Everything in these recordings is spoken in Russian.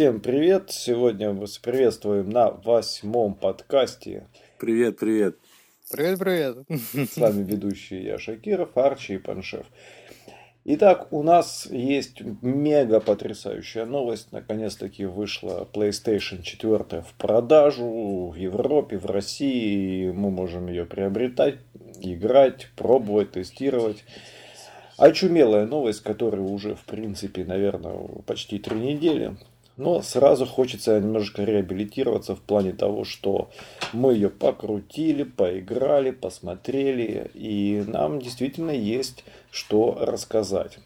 Всем привет! Сегодня мы вас приветствуем на восьмом подкасте. Привет, привет. Привет, привет. С вами ведущий я Шакиров, Арчи и Паншев. Итак, у нас есть мега потрясающая новость. Наконец-таки вышла PlayStation 4 в продажу в Европе, в России. Мы можем ее приобретать, играть, пробовать, тестировать. Очумелая новость, которая уже, в принципе, наверное, почти три недели. Но сразу хочется немножко реабилитироваться в плане того, что мы ее покрутили, поиграли, посмотрели, и нам действительно есть что рассказать.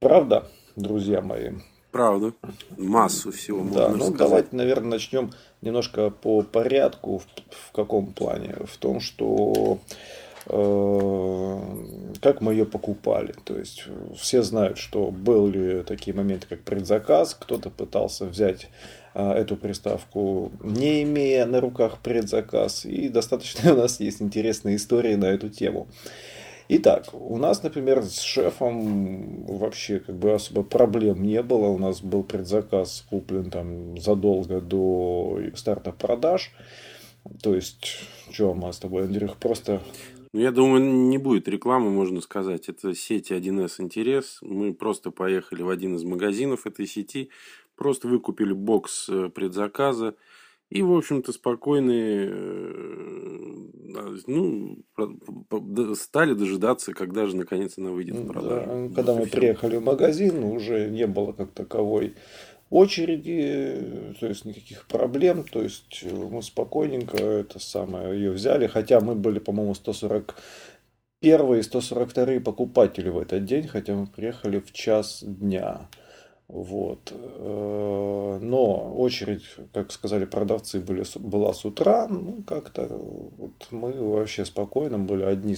Правда, друзья мои? Правда. Массу всего да, можно ну сказать. давайте, наверное, начнем немножко по порядку. В, в каком плане? В том, что как мы ее покупали. То есть все знают, что были такие моменты, как предзаказ. Кто-то пытался взять э, эту приставку, не имея на руках предзаказ. И достаточно у нас есть интересные истории на эту тему. Итак, у нас, например, с шефом вообще как бы особо проблем не было. У нас был предзаказ куплен там задолго до старта продаж. То есть, что мы с тобой, Андрюх, просто Ну, я думаю, не будет рекламы, можно сказать. Это сети 1С интерес. Мы просто поехали в один из магазинов этой сети, просто выкупили бокс э, предзаказа. И, в общем-то, спокойные, э, ну, стали дожидаться, когда же наконец она выйдет в продажу. Да, когда мы приехали в магазин, уже не было как таковой очереди, то есть никаких проблем, то есть э, мы спокойненько это самое ее взяли, хотя мы были, по-моему, 140 первые и 142 покупатели в этот день, хотя мы приехали в час дня. Вот. Э, Но очередь, как сказали продавцы, были, была с утра. Ну, как-то вот мы вообще спокойно были одни,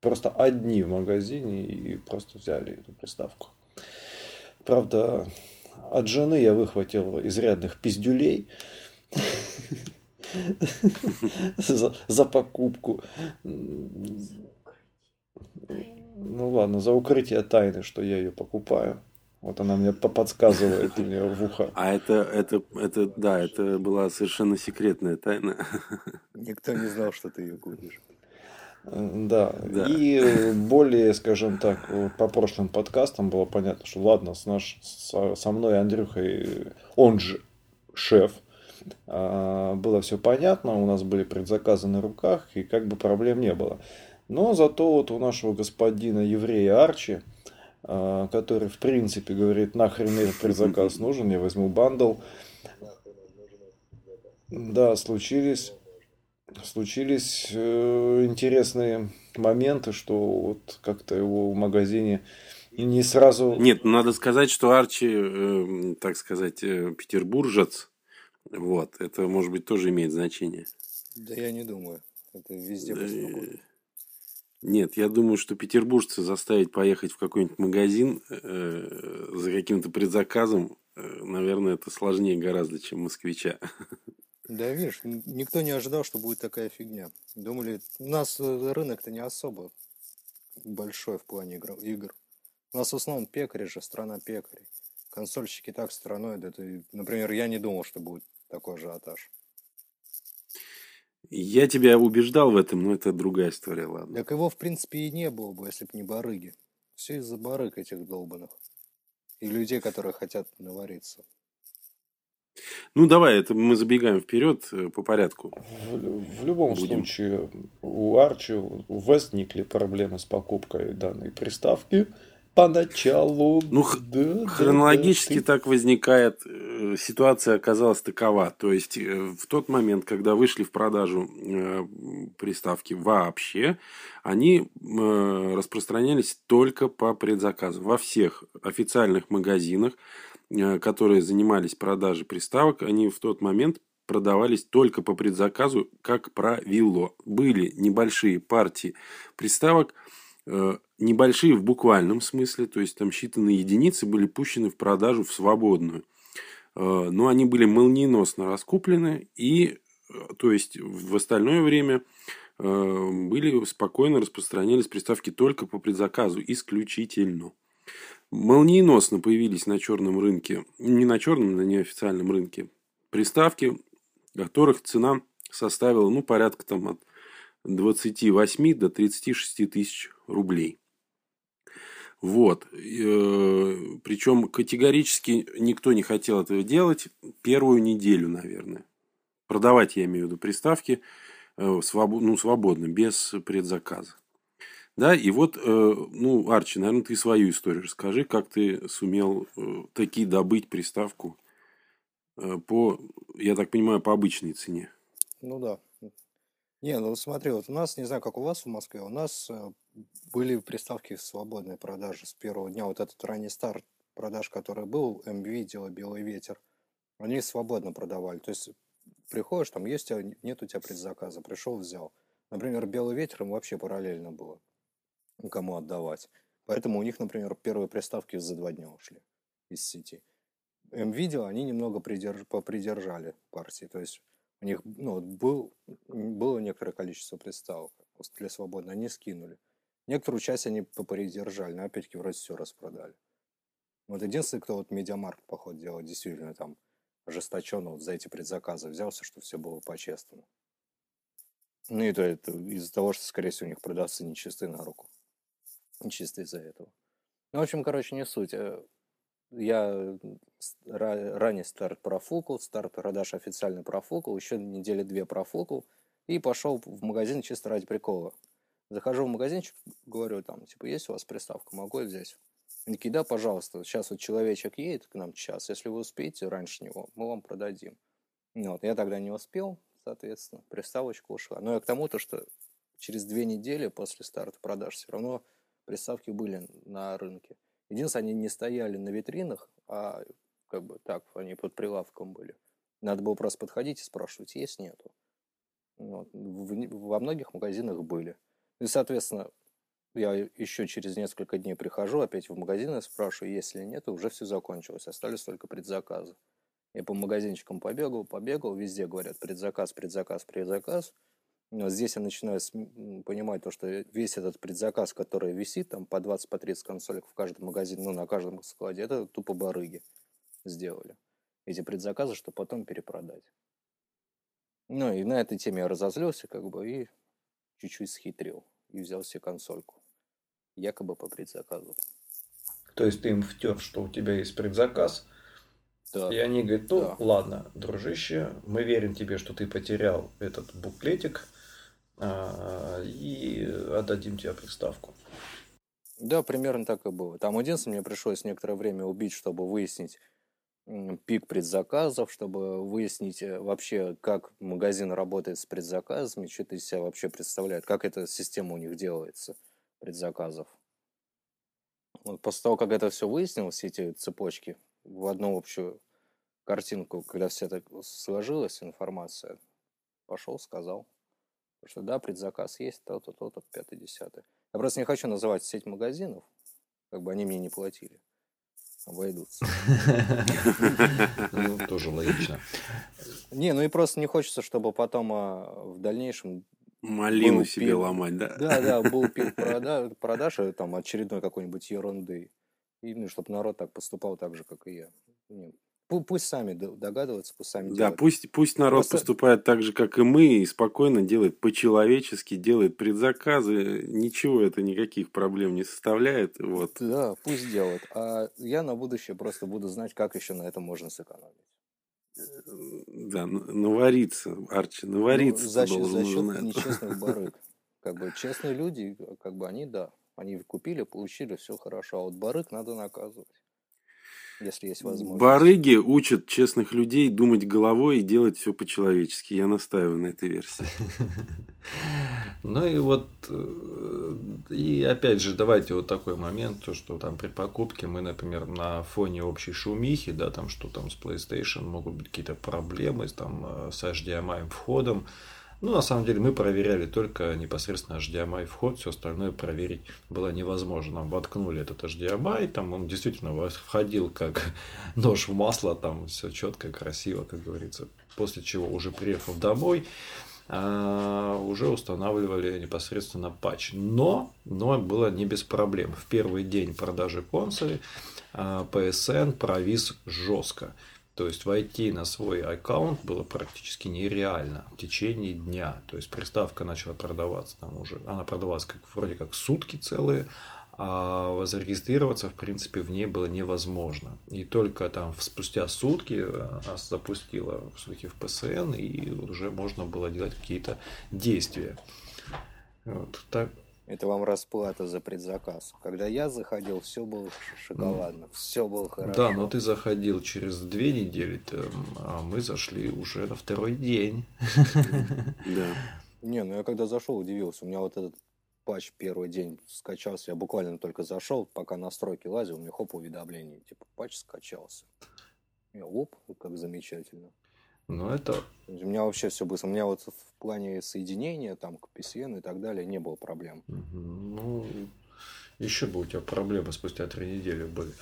просто одни в магазине и просто взяли эту приставку. Правда, от жены я выхватил изрядных пиздюлей за, покупку. Ну ладно, за укрытие тайны, что я ее покупаю. Вот она мне по- подсказывает мне в ухо. А это, это, это, да, это была совершенно секретная тайна. Никто не знал, что ты ее купишь. Да. Да. И э, более, скажем так, по прошлым подкастам было понятно, что ладно, с наш, со, мной Андрюхой, он же шеф, а, было все понятно, у нас были предзаказы на руках, и как бы проблем не было. Но зато вот у нашего господина еврея Арчи, а, который в принципе говорит, нахрен мне этот предзаказ нужен, я возьму бандл. Да, случились случились э, интересные моменты, что вот как-то его в магазине не сразу... Нет, надо сказать, что Арчи, э, так сказать, э, петербуржец. Вот, это, может быть, тоже имеет значение. Да я не думаю. Это везде беспокойно. Нет, я думаю, что петербуржца заставить поехать в какой-нибудь магазин э, за каким-то предзаказом, э, наверное, это сложнее гораздо, чем москвича. Да, видишь, никто не ожидал, что будет такая фигня. Думали, у нас э, рынок-то не особо большой в плане игр. У нас в основном пекари же, страна пекарей. Консольщики так стороной, да ты, например, я не думал, что будет такой ажиотаж. Я тебя убеждал в этом, но это другая история, ладно. Так его, в принципе, и не было бы, если бы не барыги. Все из-за барыг этих долбанных. И людей, которые хотят навариться. Ну, давай, это мы забегаем вперед э, по порядку. В, в любом Будем. случае у Арчи возникли проблемы с покупкой данной приставки поначалу. Ну, Да, да, Хронологически да, ты- так возникает, э, ситуация оказалась такова. То есть, э, в тот момент, когда вышли в продажу приставки вообще, они распространялись только по предзаказу. Во всех официальных магазинах, которые занимались продажей приставок, они в тот момент продавались только по предзаказу, как правило. Были небольшие партии приставок, э, небольшие в буквальном смысле, то есть там считанные единицы были пущены в продажу в свободную. Э, Но они были молниеносно раскуплены и, э, то есть в остальное время э, были спокойно распространялись приставки только по предзаказу, исключительно. Молниеносно появились на черном рынке, не на черном, на неофициальном рынке, приставки, которых цена составила ну, порядка там, от 28 до 36 тысяч рублей. Вот. Э, Причем категорически никто не хотел этого делать первую неделю, наверное. Продавать, я имею в виду, приставки э, ну, свободно, без предзаказа. Да, и вот, э, ну, Арчи, наверное, ты свою историю расскажи, как ты сумел такие добыть приставку по, я так понимаю, по обычной цене. Ну да. Не, ну смотри, вот у нас, не знаю, как у вас в Москве, у нас были приставки в свободной продаже с первого дня. Вот этот ранний старт продаж, который был, МВидео, Белый ветер, они свободно продавали. То есть приходишь, там есть, нет у тебя предзаказа, пришел, взял. Например, Белый ветер им вообще параллельно было, кому отдавать. Поэтому у них, например, первые приставки за два дня ушли из сети. МВидео они немного придерж... попридержали партии. То есть у них ну, был, было некоторое количество приставок для свободно, они скинули. Некоторую часть они попридержали, но опять-таки вроде все распродали. Вот единственный, кто вот медиамарк, поход делал, действительно там ожесточенно вот за эти предзаказы взялся, что все было по-честному. Ну и то это из-за того, что, скорее всего, у них продавцы нечистые на руку. Чисто из-за этого. Ну, в общем, короче, не суть. Э, я ранний старт профукал, старт продаж официально профукал, еще недели две профукал и пошел в магазин чисто ради прикола. Захожу в магазинчик, говорю, там, типа, есть у вас приставка, могу я взять? Они такие, да, пожалуйста, сейчас вот человечек едет к нам час, если вы успеете раньше него, мы вам продадим. Вот, я тогда не успел, соответственно, приставочка ушла. Но я к тому, то, что через две недели после старта продаж все равно приставки были на рынке. Единственное, они не стояли на витринах, а как бы так, они под прилавком были. Надо было просто подходить и спрашивать, есть, нету. Вот. Во многих магазинах были. И, соответственно, я еще через несколько дней прихожу опять в магазин и спрашиваю, есть или нет, уже все закончилось, остались только предзаказы. Я по магазинчикам побегал, побегал, везде говорят предзаказ, предзаказ, предзаказ. Но здесь я начинаю понимать то, что весь этот предзаказ, который висит, там по 20, по 30 консолек в каждом магазине, ну, на каждом складе, это тупо барыги сделали. Эти предзаказы, чтобы потом перепродать. Ну, и на этой теме я разозлился, как бы, и чуть-чуть схитрил и взял себе консольку. Якобы по предзаказу. То есть ты им втер, что у тебя есть предзаказ, да. И они говорят, ну да. ладно, дружище, мы верим тебе, что ты потерял этот буклетик, а, и отдадим тебе приставку. Да, примерно так и было. Там единственное, мне пришлось некоторое время убить, чтобы выяснить, пик предзаказов, чтобы выяснить э, вообще, как магазин работает с предзаказами, что это из себя вообще представляет, как эта система у них делается, предзаказов. Вот после того, как это все выяснилось, все эти цепочки, в одну общую картинку, когда все это сложилась информация, пошел, сказал, что да, предзаказ есть, то-то, то-то, пятый, десятый. Я просто не хочу называть сеть магазинов, как бы они мне не платили обойдутся. Ну, тоже логично. Не, ну и просто не хочется, чтобы потом а, в дальнейшем Малину себе ломать, да? Да, да, был пик продаж, там очередной какой-нибудь ерунды. И ну, чтобы народ так поступал так же, как и я. Пусть сами догадываются, пусть сами Да, пусть, пусть народ Просто... поступает так же, как и мы, и спокойно делает по-человечески, делает предзаказы. Ничего это никаких проблем не составляет. Вот. Да, пусть делает. А я на будущее просто буду знать, как еще на этом можно сэкономить. Да, навариться, Арчи, навариться ну, за, за счет нечестных барыг. Как бы честные люди, как бы они, да, они купили, получили, все хорошо. А вот барыг надо наказывать если есть возможность. Барыги учат честных людей думать головой и делать все по-человечески. Я настаиваю на этой версии. Ну и вот, э, и опять же, давайте вот такой момент, то, что там при покупке мы, например, на фоне общей шумихи, да, там что там с PlayStation могут быть какие-то проблемы там, э, с HDMI входом, ну, на самом деле, мы проверяли только непосредственно HDMI вход, все остальное проверить было невозможно. Нам воткнули этот HDMI, там он действительно входил как нож в масло, там все четко, красиво, как говорится. После чего, уже приехав домой, а, уже устанавливали непосредственно патч. Но, но было не без проблем. В первый день продажи консолей PSN провис жестко. То есть войти на свой аккаунт было практически нереально в течение дня. То есть приставка начала продаваться там уже, она продавалась как, вроде как сутки целые, а зарегистрироваться, в принципе, в ней было невозможно. И только там спустя сутки нас запустила все-таки в ПСН, и уже можно было делать какие-то действия. Вот, так, это вам расплата за предзаказ. Когда я заходил, все было шоколадно, ну, все было хорошо. Да, но ты заходил через две недели, а мы зашли уже на второй день. Да. Не, ну я когда зашел, удивился. У меня вот этот патч первый день скачался. Я буквально только зашел, пока настройки лазил, у меня хоп, уведомление. Типа, патч скачался. Я оп, как замечательно. Ну, это... У меня вообще все быстро. У меня вот в плане соединения, там, к PCN и так далее, не было проблем. Ну, еще бы у тебя проблемы спустя три недели были.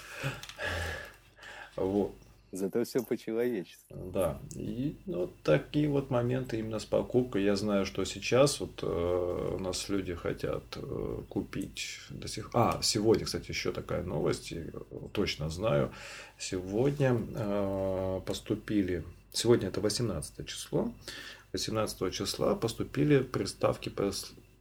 Вот. Зато все по-человечески. Да. И вот такие вот моменты именно с покупкой. Я знаю, что сейчас вот э, у нас люди хотят э, купить до сих А, сегодня, кстати, еще такая новость, точно знаю. Сегодня э, поступили Сегодня это 18 число. 18 числа поступили приставки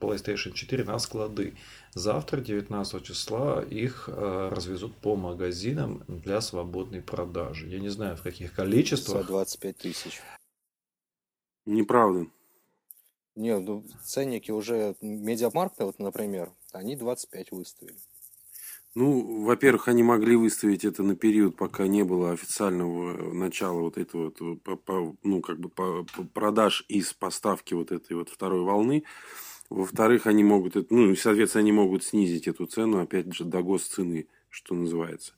PlayStation 4 на склады. Завтра, 19 числа, их э, развезут по магазинам для свободной продажи. Я не знаю, в каких количествах. За 25 тысяч. Неправда. Нет, ну, ценники уже... Медиамаркт, вот, например, они 25 выставили. Ну, во-первых, они могли выставить это на период, пока не было официального начала вот этого, вот, ну, как бы продаж из поставки вот этой вот второй волны. Во-вторых, они могут, ну, соответственно, они могут снизить эту цену, опять же, до госцены, что называется.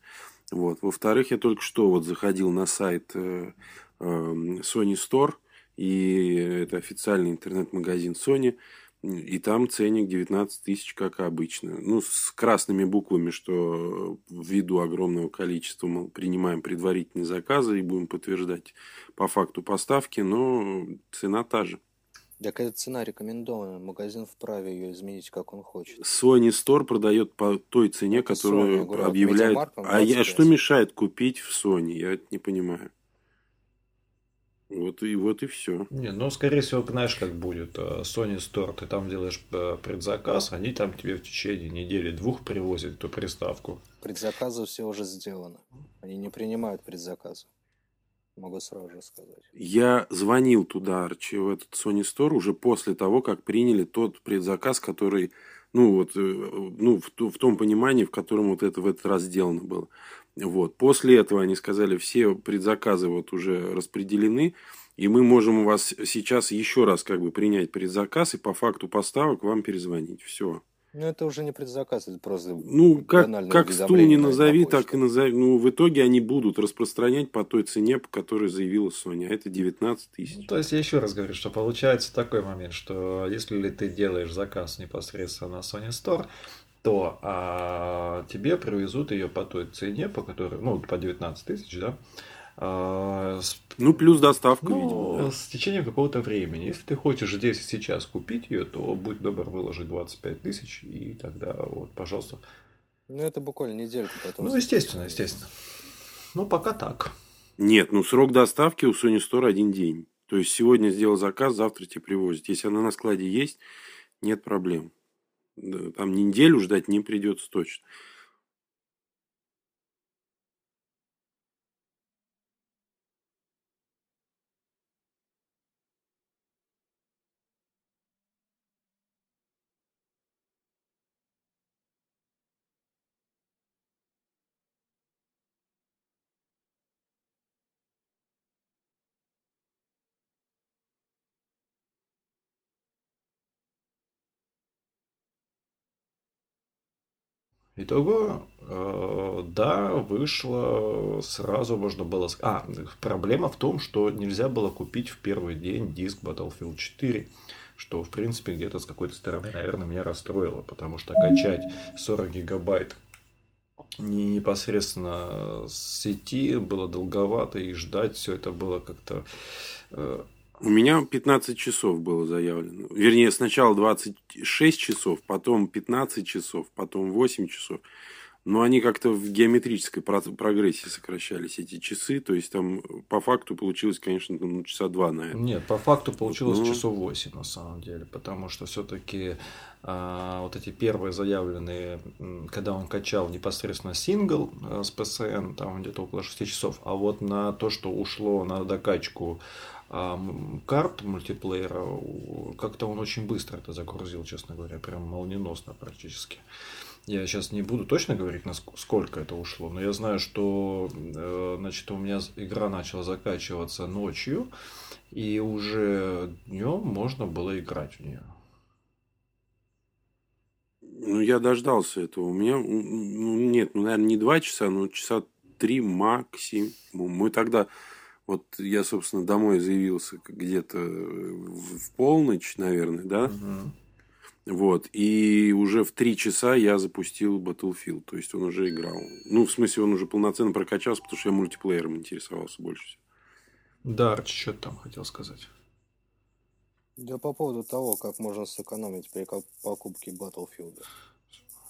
Вот. Во-вторых, я только что вот заходил на сайт э, э, Sony Store, и это официальный интернет-магазин Sony – и там ценник 19 тысяч, как обычно. Ну, с красными буквами, что ввиду огромного количества мы принимаем предварительные заказы и будем подтверждать по факту поставки, но цена та же. Так эта цена рекомендована. Магазин вправе ее изменить, как он хочет. Sony Store продает по той цене, которую Sony, говорю, объявляет. А я, что мешает купить в Sony? Я это не понимаю. Вот и вот и все. Не, ну, скорее всего, знаешь, как будет. Э, Sony Store, ты там делаешь э, предзаказ, они там тебе в течение недели-двух привозят эту приставку. Предзаказы все уже сделаны. Они не принимают предзаказы. Могу сразу же сказать. Я звонил туда, Арчи, в этот Sony Store уже после того, как приняли тот предзаказ, который, ну, вот, э, ну, в, в том понимании, в котором вот это в этот раз сделано было. Вот. После этого они сказали, все предзаказы вот уже распределены, и мы можем у вас сейчас еще раз как бы принять предзаказ и по факту поставок вам перезвонить. Все. Ну, это уже не предзаказ, это просто Ну, как, как стул не назови, так и назови. Ну, в итоге они будут распространять по той цене, по которой заявила Sony, а это 19 тысяч. Ну, то есть, я еще раз говорю, что получается такой момент, что если ты делаешь заказ непосредственно на Sony Store, то а, тебе привезут ее по той цене, по которой, ну, по 19 тысяч, да, а, с, ну, плюс доставка, ну, видимо. С течением какого-то времени. Если ты хочешь здесь сейчас купить ее, то будь добр выложить 25 тысяч, и тогда вот, пожалуйста. Ну, это буквально недельку потом. Ну, естественно, естественно. Ну, пока так. Нет, ну, срок доставки у Sony Store один день. То есть, сегодня сделал заказ, завтра тебе привозят. Если она на складе есть, нет проблем. Там неделю ждать не придется точно. Итого, э, да, вышло, сразу можно было... А, проблема в том, что нельзя было купить в первый день диск Battlefield 4, что, в принципе, где-то с какой-то стороны, наверное, меня расстроило, потому что качать 40 гигабайт не непосредственно с сети было долговато, и ждать все это было как-то... Э, У меня 15 часов было заявлено. Вернее, сначала 26 часов, потом 15 часов, потом 8 часов. Но они как-то в геометрической прогрессии сокращались, эти часы. То есть, там по факту получилось, конечно, ну, часа два, наверное. Нет, по факту получилось ну... часов 8 на самом деле. Потому что все-таки а, вот эти первые заявленные, когда он качал непосредственно сингл а, с ПСН, там где-то около 6 часов. А вот на то, что ушло на докачку карт мультиплеера, как-то он очень быстро это загрузил, честно говоря, прям молниеносно практически. Я сейчас не буду точно говорить, насколько это ушло, но я знаю, что э, значит, у меня игра начала закачиваться ночью, и уже днем можно было играть в нее. Ну, я дождался этого. У меня, ну, нет, ну, наверное, не два часа, но часа три максимум. Мы тогда, вот я, собственно, домой заявился где-то в полночь, наверное, да? Угу. Вот. И уже в три часа я запустил Battlefield. То есть он уже играл. Ну, в смысле, он уже полноценно прокачался, потому что я мультиплеером интересовался больше всего. Да, Арчи, что ты там хотел сказать? Да по поводу того, как можно сэкономить при покупке Battlefield.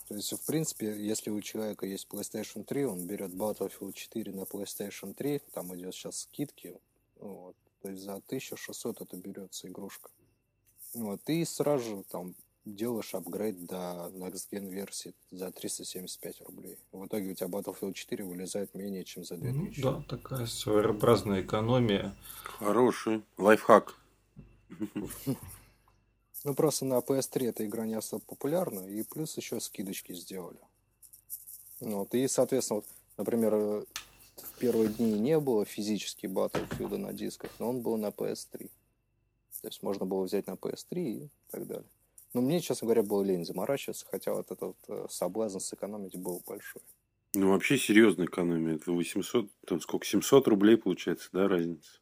То есть, в принципе, если у человека есть PlayStation 3, он берет Battlefield 4 на PlayStation 3, там идет сейчас скидки, вот, то есть за 1600 это берется игрушка. Вот, и сразу же там делаешь апгрейд до Next Gen версии за 375 рублей. В итоге у тебя Battlefield 4 вылезает менее чем за 2000. Ну, да, такая своеобразная экономия. Хороший лайфхак. Ну, просто на PS3 эта игра не особо популярна, и плюс еще скидочки сделали. Вот, и, соответственно, вот, например, в первые дни не было физически Battlefield на дисках, но он был на PS3. То есть можно было взять на PS3 и так далее. Но мне, честно говоря, было лень заморачиваться, хотя вот этот вот э, соблазн сэкономить был большой. Ну, вообще серьезная экономия. Это 800, там сколько, 700 рублей получается, да, разница?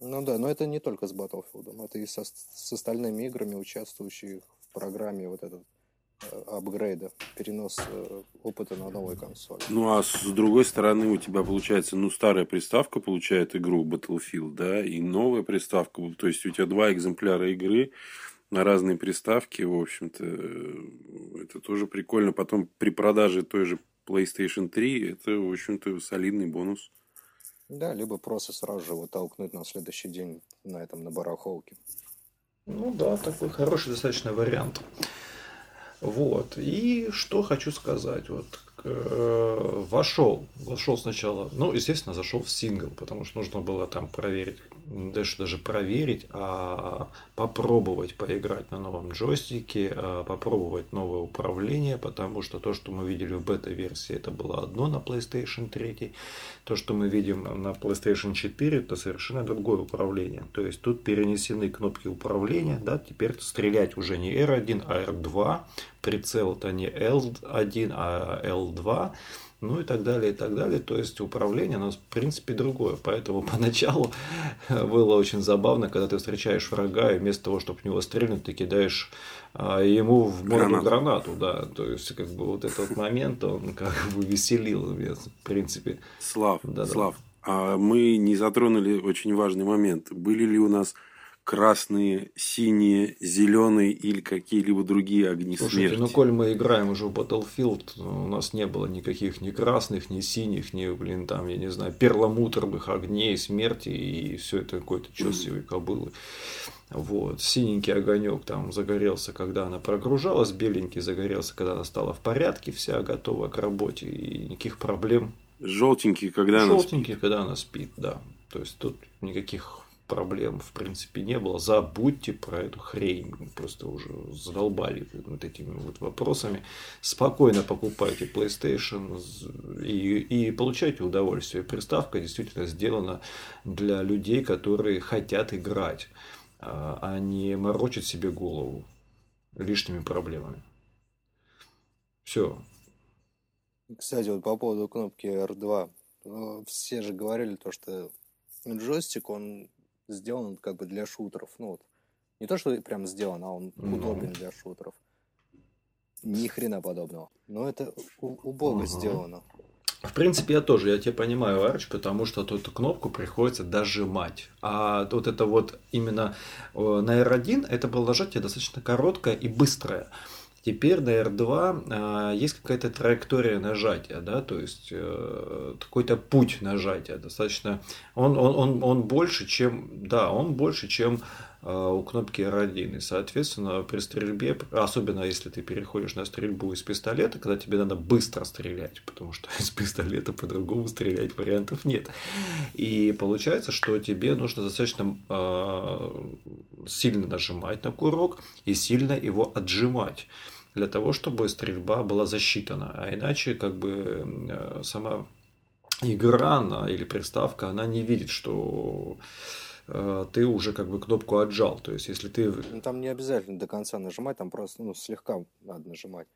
Ну да, но это не только с Battlefield, это и со, с остальными играми, участвующими в программе вот этот э, апгрейда, перенос э, опыта на новую консоль. Ну а с другой стороны у тебя получается, ну старая приставка получает игру Battlefield, да, и новая приставка, то есть у тебя два экземпляра игры, на разные приставки, в общем-то, э, это тоже прикольно. Потом при продаже той же PlayStation 3 это, в общем-то, солидный бонус. Да, либо просто сразу же его толкнуть на следующий день на этом, на барахолке. Ну да, такой хороший достаточно вариант. Вот. И что хочу сказать. Вот э, вошел, вошел сначала, ну, естественно, зашел в сингл, потому что нужно было там проверить даже, даже проверить, а попробовать поиграть на новом джойстике, а попробовать новое управление, потому что то, что мы видели в бета-версии, это было одно на PlayStation 3, то, что мы видим на PlayStation 4, это совершенно другое управление. То есть тут перенесены кнопки управления, да, теперь стрелять уже не R1, а R2, прицел это не L1, а L2, ну и так далее, и так далее. То есть управление, оно в принципе другое. Поэтому поначалу было очень забавно, когда ты встречаешь врага, и вместо того, чтобы в него стрельнуть, ты кидаешь а, ему в морду гранату. гранату, да. То есть, как бы вот этот момент, он как бы веселил меня, в принципе. Слав, да, Слав, да. а мы не затронули очень важный момент. Были ли у нас красные, синие, зеленые или какие-либо другие огни Слушайте, смерти. ну коль мы играем уже в Battlefield, у нас не было никаких ни красных, ни синих, ни, блин, там, я не знаю, перламутровых огней смерти, и все это какой-то чесовой кобылы. Вот. Синенький огонек там загорелся, когда она прогружалась, беленький загорелся, когда она стала в порядке, вся готова к работе, и никаких проблем. Желтенький, когда Желтенький, она спит. Желтенький, когда она спит, да. То есть тут никаких проблем, в принципе, не было. Забудьте про эту хрень. Просто уже задолбали вот этими вот вопросами. Спокойно покупайте PlayStation и, и получайте удовольствие. Приставка действительно сделана для людей, которые хотят играть, а, а не морочить себе голову лишними проблемами. Все. Кстати, вот по поводу кнопки R2. Ну, все же говорили то, что джойстик, он сделан как бы для шутеров. Ну вот, не то, что прям сделан, а он mm-hmm. удобен для шутеров. Ни хрена подобного. Но это убого mm-hmm. сделано. В принципе, я тоже, я тебя понимаю, Арч, потому что тут кнопку приходится дожимать. А вот это вот именно э, на R1 это было нажатие достаточно короткое и быстрое. Теперь на R2 э, есть какая-то траектория нажатия, да, то есть э, какой-то путь нажатия достаточно. Он, он, он, он больше, чем, да, он больше, чем у кнопки R1. И, соответственно, при стрельбе, особенно если ты переходишь на стрельбу из пистолета, когда тебе надо быстро стрелять, потому что из пистолета по-другому стрелять вариантов нет. И получается, что тебе нужно достаточно э, сильно нажимать на курок и сильно его отжимать для того, чтобы стрельба была засчитана. А иначе как бы э, сама игра она, или приставка, она не видит, что э, ты уже как бы кнопку отжал. То есть, если ты... Ну, там не обязательно до конца нажимать, там просто ну, слегка надо нажимать.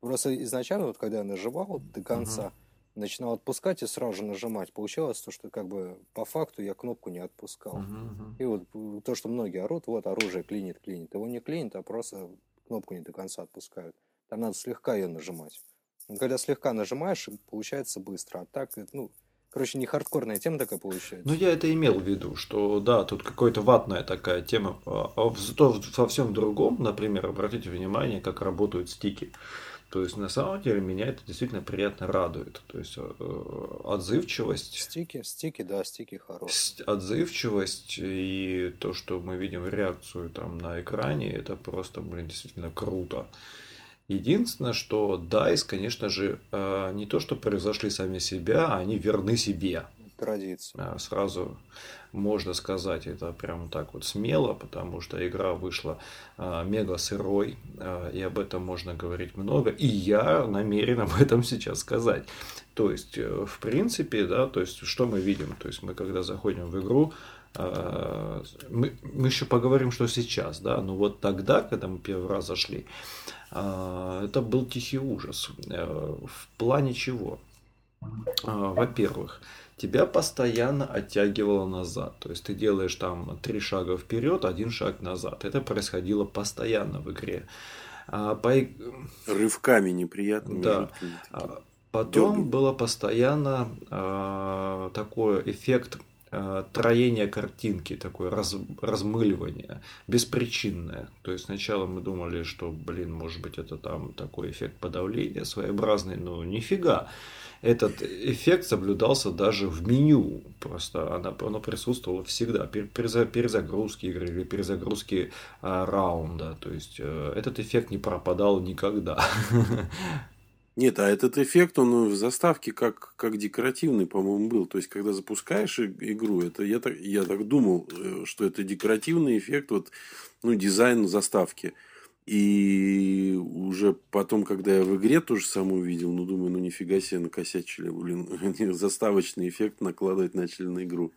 Просто изначально, вот когда я нажимал до конца, uh-huh. начинал отпускать и сразу же нажимать. Получалось то, что как бы по факту я кнопку не отпускал. Uh-huh. И вот то, что многие орут, вот оружие клинит, клинит. Его не клинит, а просто кнопку не до конца отпускают. Там надо слегка ее нажимать. Но когда слегка нажимаешь, получается быстро. А так, ну, короче, не хардкорная тема такая получается. Ну, я это имел в виду, что да, тут какая-то ватная такая тема. А зато во всем другом, например, обратите внимание, как работают стики. То есть, на самом деле, меня это действительно приятно радует. То есть, э, отзывчивость. Стики, стики, да, стики хорошие. Отзывчивость и то, что мы видим реакцию там на экране, это просто, блин, действительно круто. Единственное, что DICE, конечно же, э, не то, что превзошли сами себя, а они верны себе. Традиция. Сразу можно сказать это прямо так вот смело, потому что игра вышла э, мега сырой, э, и об этом можно говорить много, и я намерен об этом сейчас сказать. То есть, э, в принципе, да, то есть, что мы видим? То есть, мы когда заходим в игру, э, мы, мы еще поговорим, что сейчас, да, но вот тогда, когда мы первый раз зашли, э, это был тихий ужас. Э, в плане чего? Э, во-первых, тебя постоянно оттягивало назад. То есть ты делаешь там три шага вперед, один шаг назад. Это происходило постоянно в игре. А, по... Рывками неприятными. Да. А, потом Дёргай. было постоянно такой эффект троение картинки, такое раз, размыливание, беспричинное. То есть сначала мы думали, что, блин, может быть, это там такой эффект подавления своеобразный, но нифига этот эффект соблюдался даже в меню. Просто оно, оно присутствовало всегда. Перезагрузки игры или перезагрузки а, раунда. То есть э, этот эффект не пропадал никогда. Нет, а этот эффект, он в заставке как, как декоративный, по-моему, был. То есть, когда запускаешь игру, это я так, я так думал, э, что это декоративный эффект, вот, ну, дизайн заставки. И уже потом, когда я в игре тоже самое увидел, ну, думаю, ну, нифига себе накосячили, блин, заставочный эффект накладывать начали на игру.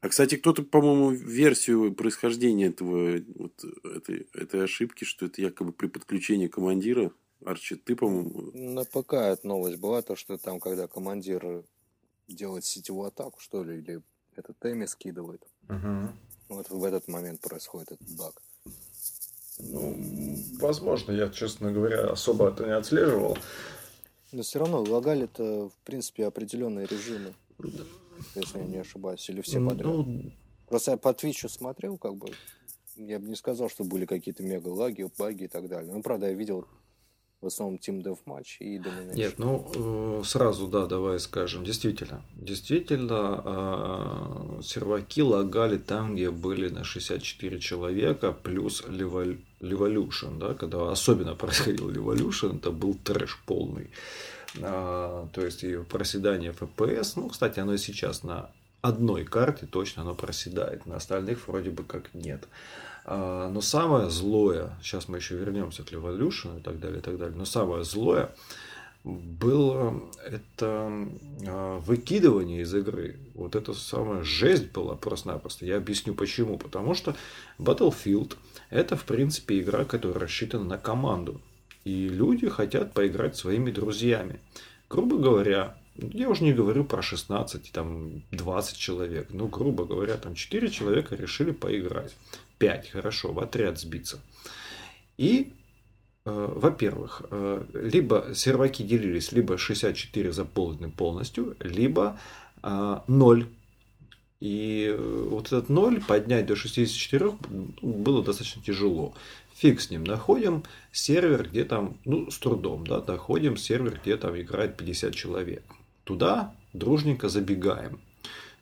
А, кстати, кто-то, по-моему, версию происхождения этого, вот, этой, этой ошибки, что это якобы при подключении командира, Арчи, ты, по-моему... На ПК эта новость была, то, что там, когда командир делает сетевую атаку, что ли, или этот Эми скидывает. Угу. Вот в этот момент происходит этот баг. Ну, возможно, я, честно говоря, особо это не отслеживал. Но все равно лагали-то, в принципе, определенные режимы. Если я не ошибаюсь. Или все подряд. Ну... Просто я по Твичу смотрел, как бы. Я бы не сказал, что были какие-то мега лаги, баги и так далее. Ну, правда, я видел в основном Team Deathmatch и Domination. Нет, ну э, сразу, да, давай скажем, действительно, действительно, э, серваки лагали там, где были на 64 человека, плюс Levolution, да, когда особенно происходил Levolution, это был трэш полный. А, то есть и проседание FPS, ну, кстати, оно и сейчас на одной карте точно оно проседает, на остальных вроде бы как нет. Но самое злое, сейчас мы еще вернемся к Revolution и так далее, и так далее, но самое злое было это а, выкидывание из игры. Вот это самая жесть была просто-напросто. Я объясню почему. Потому что Battlefield это, в принципе, игра, которая рассчитана на команду. И люди хотят поиграть своими друзьями. Грубо говоря, я уже не говорю про 16, там 20 человек. Ну, грубо говоря, там 4 человека решили поиграть. 5, хорошо, в отряд сбиться. И э, во-первых, э, либо серваки делились, либо 64 заполнены полностью, либо 0. И вот этот 0 поднять до 64 было достаточно тяжело. Фиг с ним, находим сервер, где там, ну, с трудом, да, находим сервер, где там играет 50 человек. Туда дружненько забегаем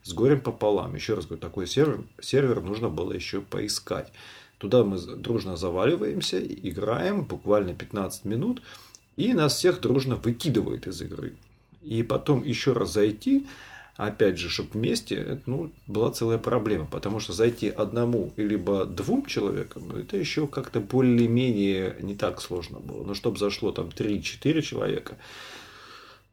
с горем пополам. Еще раз говорю, такой сервер, сервер нужно было еще поискать. Туда мы дружно заваливаемся, играем буквально 15 минут, и нас всех дружно выкидывают из игры. И потом еще раз зайти, опять же, чтобы вместе, ну, была целая проблема. Потому что зайти одному либо двум человекам, ну, это еще как-то более-менее не так сложно было. Но чтобы зашло там 3-4 человека,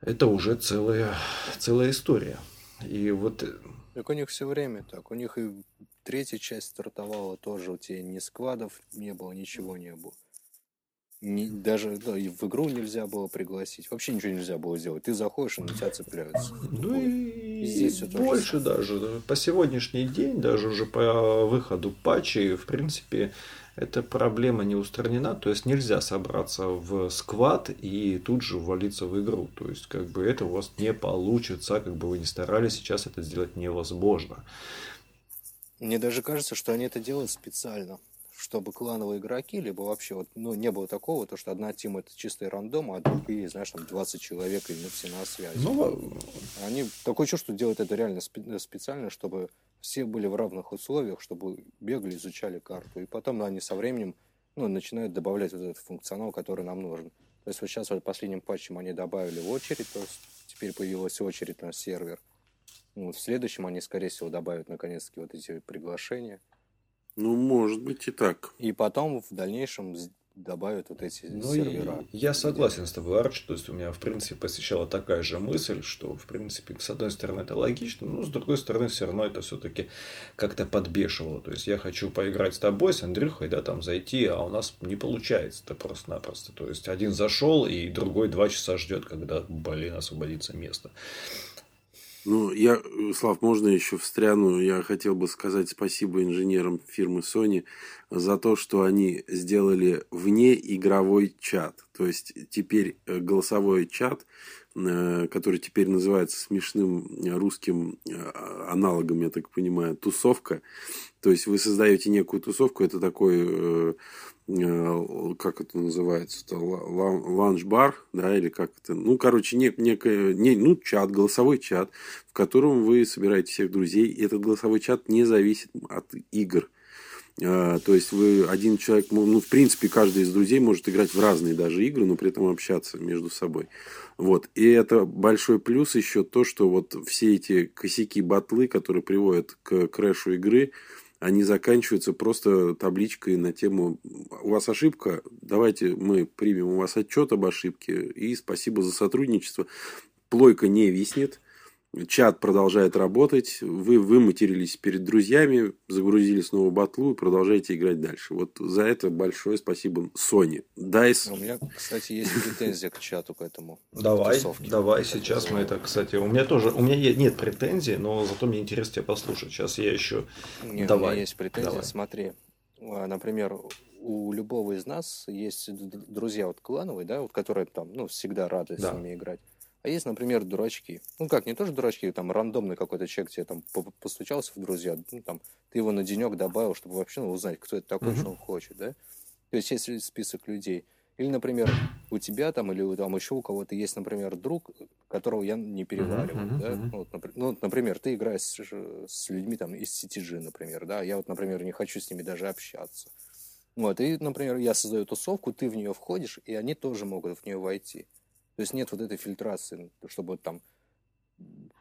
это уже целая, целая история. И вот... Э, так у них все время так. У них и третья часть стартовала тоже. У тебя ни сквадов не было, ничего не было. Не, даже да, в игру нельзя было пригласить. Вообще ничего нельзя было сделать. Ты заходишь, и на тебя цепляются. Ну и, и здесь больше даже. По сегодняшний день, даже уже по выходу патчей, в принципе, эта проблема не устранена, то есть нельзя собраться в сквад и тут же ввалиться в игру. То есть, как бы это у вас не получится, как бы вы ни старались, сейчас это сделать невозможно. Мне даже кажется, что они это делают специально чтобы клановые игроки, либо вообще вот, ну, не было такого, то, что одна тима это чистый рандом, а другие, знаешь, там 20 человек и мы все на связи. Ну, они такое чувство делают это реально специально, чтобы все были в равных условиях, чтобы бегали, изучали карту. И потом они со временем ну, начинают добавлять вот этот функционал, который нам нужен. То есть вот сейчас вот последним патчем они добавили очередь, то есть теперь появилась очередь на сервер. Ну, в следующем они, скорее всего, добавят наконец-таки вот эти приглашения. Ну, может быть и так. И потом в дальнейшем добавят вот эти ну, сервера. Я согласен с тобой, Арч. То есть у меня, в принципе, посещала такая же мысль, что, в принципе, с одной стороны, это логично, но с другой стороны, все равно это все-таки как-то подбешивало. То есть я хочу поиграть с тобой, с Андрюхой, да, там зайти, а у нас не получается это просто-напросто. То есть один зашел, и другой два часа ждет, когда, блин, освободится место. Ну, я, Слав, можно еще встряну? Я хотел бы сказать спасибо инженерам фирмы Sony за то, что они сделали вне игровой чат. То есть теперь э, голосовой чат, э, который теперь называется смешным русским э, аналогом, я так понимаю, тусовка. То есть вы создаете некую тусовку, это такой Э, как это называется, -то, ланч-бар, да, или как это, ну, короче, не, некое, не, ну, чат, голосовой чат, в котором вы собираете всех друзей, и этот голосовой чат не зависит от игр. А, то есть вы один человек, ну, в принципе, каждый из друзей может играть в разные даже игры, но при этом общаться между собой. Вот. И это большой плюс еще то, что вот все эти косяки батлы, которые приводят к крэшу игры, они заканчиваются просто табличкой на тему «У вас ошибка, давайте мы примем у вас отчет об ошибке и спасибо за сотрудничество». Плойка не виснет, чат продолжает работать, вы выматерились перед друзьями, загрузили снова батлу и продолжаете играть дальше. Вот за это большое спасибо Sony. Дайс. У меня, кстати, есть претензия к чату к этому. Давай, тусовке. давай, сейчас мы это, кстати, у меня тоже, у меня нет претензий, но зато мне интересно тебя послушать. Сейчас я еще... Нет, давай. у меня есть претензия, давай. смотри. А, например, у любого из нас есть друзья вот клановые, да, вот которые там, ну, всегда рады да. с ними играть. А есть, например, дурачки. Ну как, не тоже дурачки, там рандомный какой-то человек тебе там постучался в друзья, ну там ты его на денек добавил, чтобы вообще ну, узнать, кто это такой, mm-hmm. что он хочет, да? То есть есть список людей. Или, например, у тебя там или там еще у кого-то есть, например, друг, которого я не перевариваю, mm-hmm. да? Ну, вот, например, ну, например, ты играешь с, с людьми там из CTG, например, да? Я вот, например, не хочу с ними даже общаться. Вот, и, например, я создаю тусовку, ты в нее входишь, и они тоже могут в нее войти. То есть нет вот этой фильтрации, чтобы там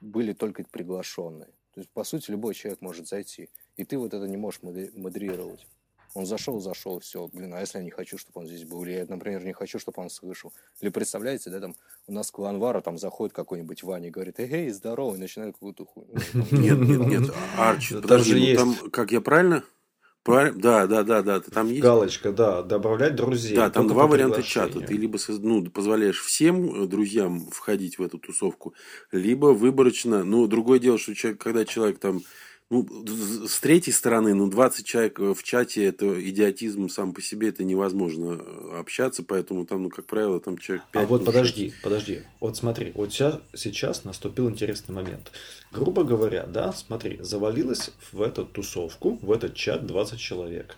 были только приглашенные. То есть, по сути, любой человек может зайти. И ты вот это не можешь модерировать. Он зашел, зашел, все, блин, а если я не хочу, чтобы он здесь был? Или я, например, не хочу, чтобы он слышал. Или представляете, да, там у нас к Ланвара там заходит какой-нибудь Ваня и говорит, эй, здорово, и начинает какую-то хуйню. Нет, нет, нет, Арчи, подожди, ну там, как я правильно да, да, да, да. Там есть... Галочка, да, добавлять друзей. Да, там два варианта чата. Ты либо ну, позволяешь всем э, друзьям входить в эту тусовку, либо выборочно. Ну, другое дело, что человек, когда человек там Ну, с третьей стороны, ну, 20 человек в чате, это идиотизм сам по себе, это невозможно э, общаться, поэтому там, ну, как правило, там человек 5. А вот подожди, подожди. Вот смотри, вот сейчас, сейчас наступил интересный момент. Грубо говоря, да, смотри, завалилось в эту тусовку, в этот чат 20 человек.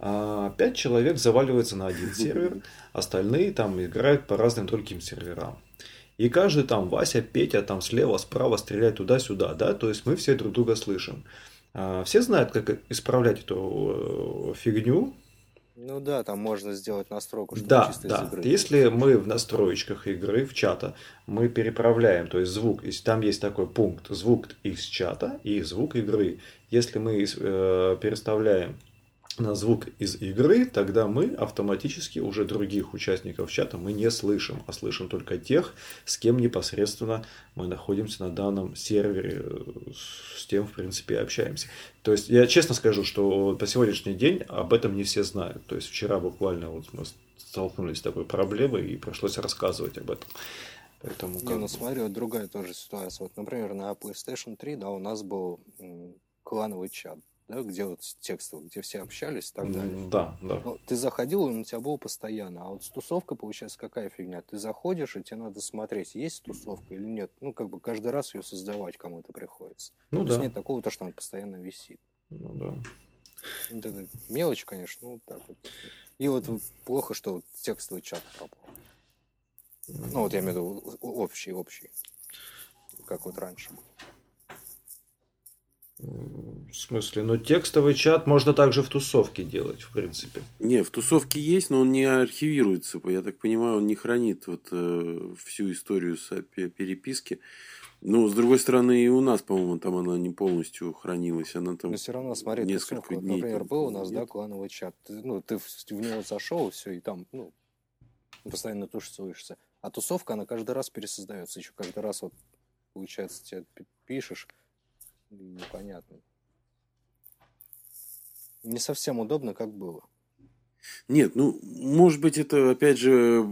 А 5 человек заваливается на один сервер, остальные там играют по разным другим серверам. И каждый там, Вася, Петя, там слева, справа стреляет туда-сюда, да, то есть мы все друг друга слышим. А, все знают, как исправлять эту э, фигню. Ну да, там можно сделать настройку, что да, чисто да. из игры. Если мы в настроечках игры, в чата, мы переправляем, то есть звук, если там есть такой пункт, звук из чата и звук игры. Если мы э, переставляем на звук из игры, тогда мы автоматически уже других участников чата мы не слышим, а слышим только тех, с кем непосредственно мы находимся на данном сервере, с тем, в принципе, общаемся. То есть я честно скажу, что по сегодняшний день об этом не все знают. То есть вчера буквально вот мы столкнулись с такой проблемой и пришлось рассказывать об этом. Поэтому как... Не, ну смотри, вот другая тоже ситуация. Вот, например, на PlayStation 3, да, у нас был клановый чат да, где вот текстовый, где все общались и так далее. Да, да. Но ты заходил, он у тебя был постоянно. А вот с тусовкой, получается, какая фигня? Ты заходишь, и тебе надо смотреть, есть тусовка или нет. Ну, как бы каждый раз ее создавать кому-то приходится. Ну, То да. есть нет такого, то, что он постоянно висит. Ну, да. Вот это мелочь, конечно, ну, так вот. И вот плохо, что вот текстовый чат пропал. Ну, вот я имею в виду общий, общий. Как вот раньше был. В смысле? Ну, текстовый чат можно также в тусовке делать, в принципе. Не, в тусовке есть, но он не архивируется. Я так понимаю, он не хранит вот э, всю историю с переписки. Ну, с другой стороны, и у нас, по-моему, там она не полностью хранилась. Она там Но все равно, смотри, несколько тусовка, дней. Например, был у нас, нет. да, клановый чат. Ты, ну, ты в, в него зашел, все, и там, ну, постоянно тушится. А тусовка, она каждый раз пересоздается. Еще каждый раз, вот, получается, тебе пишешь, непонятно. Не совсем удобно, как было. Нет, ну, может быть, это, опять же,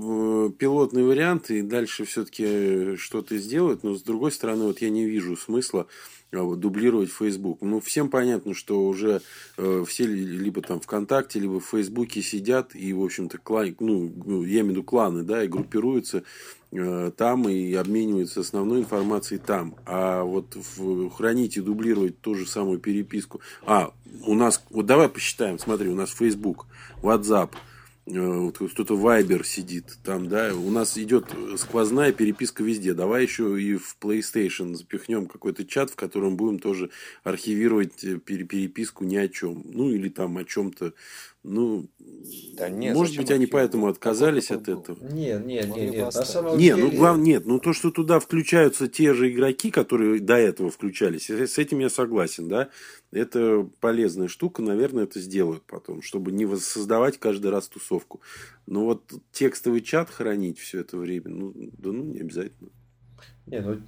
пилотный вариант, и дальше все-таки что-то сделать, но, с другой стороны, вот я не вижу смысла вот, дублировать Facebook. Ну, всем понятно, что уже э, все либо там ВКонтакте, либо в Фейсбуке сидят и, в общем-то, клан, ну, ну, я имею в виду кланы, да, и группируются Э, там и обмениваются основной информацией там. А вот в, хранить и дублировать ту же самую переписку. А, у нас, вот давай посчитаем, смотри, у нас Facebook, WhatsApp, вот кто-то Viber сидит там, да, у нас идет сквозная переписка везде. Давай еще и в PlayStation запихнем какой-то чат, в котором будем тоже архивировать э, переписку ни о чем. Ну, или там о чем-то ну, да нет, может быть, они поэтому отказались от этого. Нет, нет, нет, нет. На самом нет, ну, деле... ну главное, нет, ну то, что туда включаются те же игроки, которые до этого включались, с этим я согласен, да. Это полезная штука, наверное, это сделают потом, чтобы не воссоздавать каждый раз тусовку. Но вот текстовый чат хранить все это время, ну, да ну не обязательно. Не, ну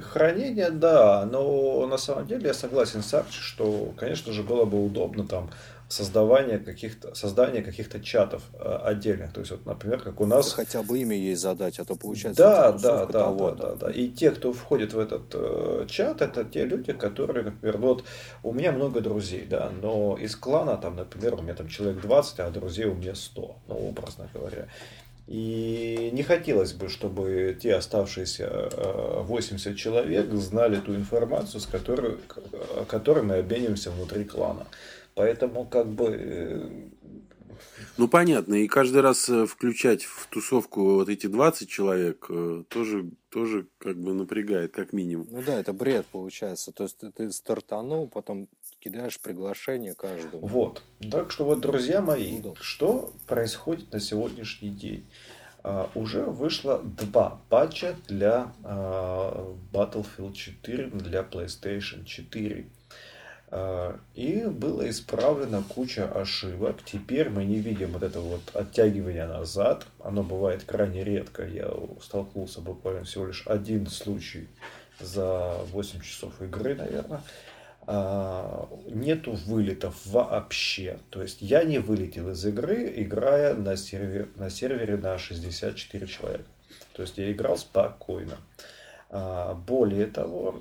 хранение, да, но на самом деле я согласен с Арчи, что, конечно же, было бы удобно там создавание каких-то, создание каких-то чатов э, отдельных. То есть, вот, например, как у нас... Хотя бы имя ей задать, а то получается... Да, да, да, да, да, да. И те, кто входит в этот э, чат, это те люди, которые, например, вот у меня много друзей, да, но из клана, там, например, у меня там человек 20, а друзей у меня 100, ну, образно говоря. И не хотелось бы, чтобы те оставшиеся 80 э, человек знали ту информацию, с которой, которой мы обмениваемся внутри клана. Поэтому как бы... Э, ну, понятно. И каждый раз э, включать в тусовку вот эти 20 человек э, тоже, тоже как бы напрягает, как минимум. Ну да, это бред получается. То есть ты стартанул, потом кидаешь приглашение каждому. Вот. Так что вот, друзья мои, ну, да. что происходит на сегодняшний день? Uh, уже вышло два патча для uh, Battlefield 4 для PlayStation 4. А, и было исправлено куча ошибок. Теперь мы не видим вот этого вот оттягивания назад. Оно бывает крайне редко. Я столкнулся буквально всего лишь один случай за 8 часов игры, наверное. А, нету вылетов вообще. То есть я не вылетел из игры, играя на, сервер, на сервере на 64 человека. То есть я играл спокойно. А, более того,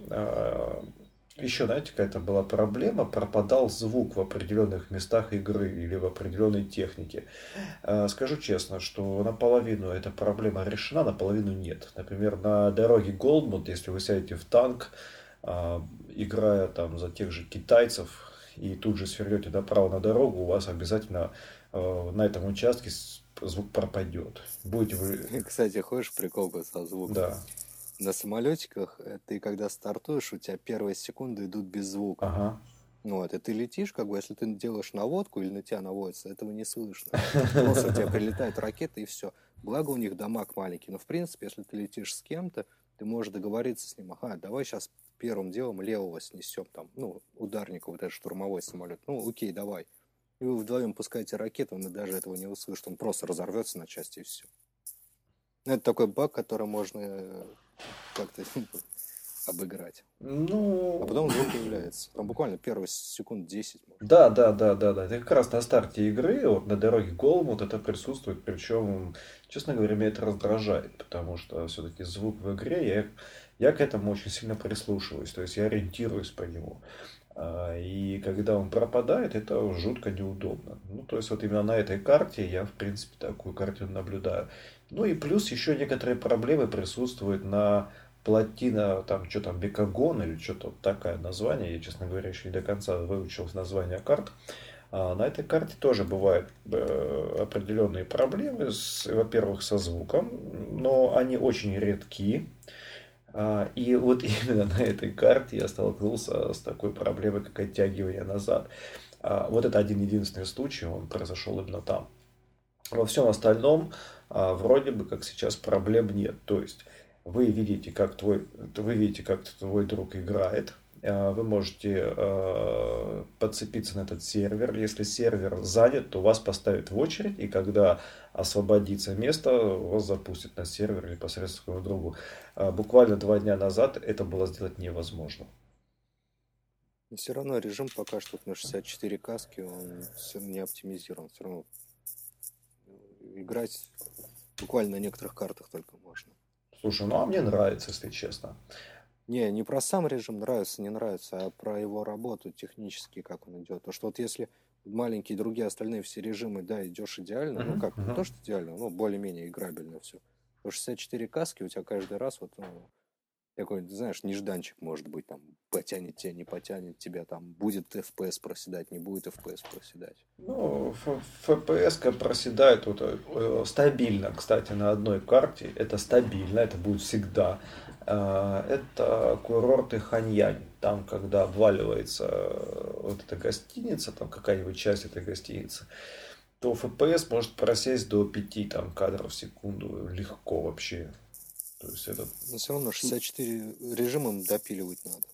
еще, знаете, какая-то была проблема, пропадал звук в определенных местах игры или в определенной технике. А, скажу честно, что наполовину эта проблема решена, наполовину нет. Например, на дороге Голдмут, если вы сядете в танк, а, играя там за тех же китайцев, и тут же свернете направо на дорогу, у вас обязательно а, на этом участке звук пропадет. Будете вы... Кстати, хочешь прикол со звуком? Да на самолетиках э, ты когда стартуешь, у тебя первые секунды идут без звука. Ага. Ну, вот, и ты летишь, как бы, если ты делаешь наводку или на тебя наводится, этого не слышно. Просто у тебя прилетает ракета и все. Благо у них дамаг маленький. Но, в принципе, если ты летишь с кем-то, ты можешь договориться с ним. Ага, давай сейчас первым делом левого снесем, там, ну, ударника, вот этот штурмовой самолет. Ну, окей, давай. И вы вдвоем пускаете ракету, он даже этого не услышит. Он просто разорвется на части и все. Ну, это такой баг, который можно э, как-то обыграть. Ну... А потом звук появляется. Там буквально первые секунд 10. Может. Да, да, да, да, да. Это как раз на старте игры, вот на дороге Голмут это присутствует. Причем, честно говоря, меня это раздражает, потому что все-таки звук в игре, я, я к этому очень сильно прислушиваюсь. То есть я ориентируюсь по нему. А, и когда он пропадает, это жутко неудобно. Ну, то есть вот именно на этой карте я, в принципе, такую картину наблюдаю. Ну и плюс еще некоторые проблемы присутствуют на плотина, там что там, Бекагон или что-то вот такое название. Я, честно говоря, еще не до конца выучил название карт. А на этой карте тоже бывают э, определенные проблемы, во-первых, со звуком, но они очень редки. А, и вот именно на этой карте я столкнулся с такой проблемой, как оттягивание назад. А, вот это один единственный случай, он произошел именно там. Во всем остальном а, вроде бы как сейчас проблем нет. То есть вы видите, как твой, вы видите, как твой друг играет, а, вы можете э, подцепиться на этот сервер. Если сервер занят, то вас поставят в очередь, и когда освободится место, вас запустят на сервер или посредством к другу. Э, буквально два дня назад это было сделать невозможно. Но все равно режим пока что на 64 каски, он все не оптимизирован. Все равно играть буквально на некоторых картах только можно. Слушай, ну а мне нравится, если честно. Не, не про сам режим нравится, не нравится, а про его работу технически, как он идет. То что вот если маленькие другие остальные все режимы, да, идешь идеально, uh-huh, ну как, uh-huh. не то, что идеально, но более-менее играбельно все. То 64 каски у тебя каждый раз вот, ну, какой знаешь, нежданчик может быть, там, потянет тебя, не потянет тебя, там, будет FPS проседать, не будет FPS проседать. Ну, FPS проседает вот, э, стабильно, кстати, на одной карте, это стабильно, это будет всегда. А, это курорты Ханьянь, там, когда обваливается э, вот эта гостиница, там какая-нибудь часть этой гостиницы, то FPS может просесть до 5 там, кадров в секунду легко вообще. То есть это... Но все равно 64 режимом допиливать надо.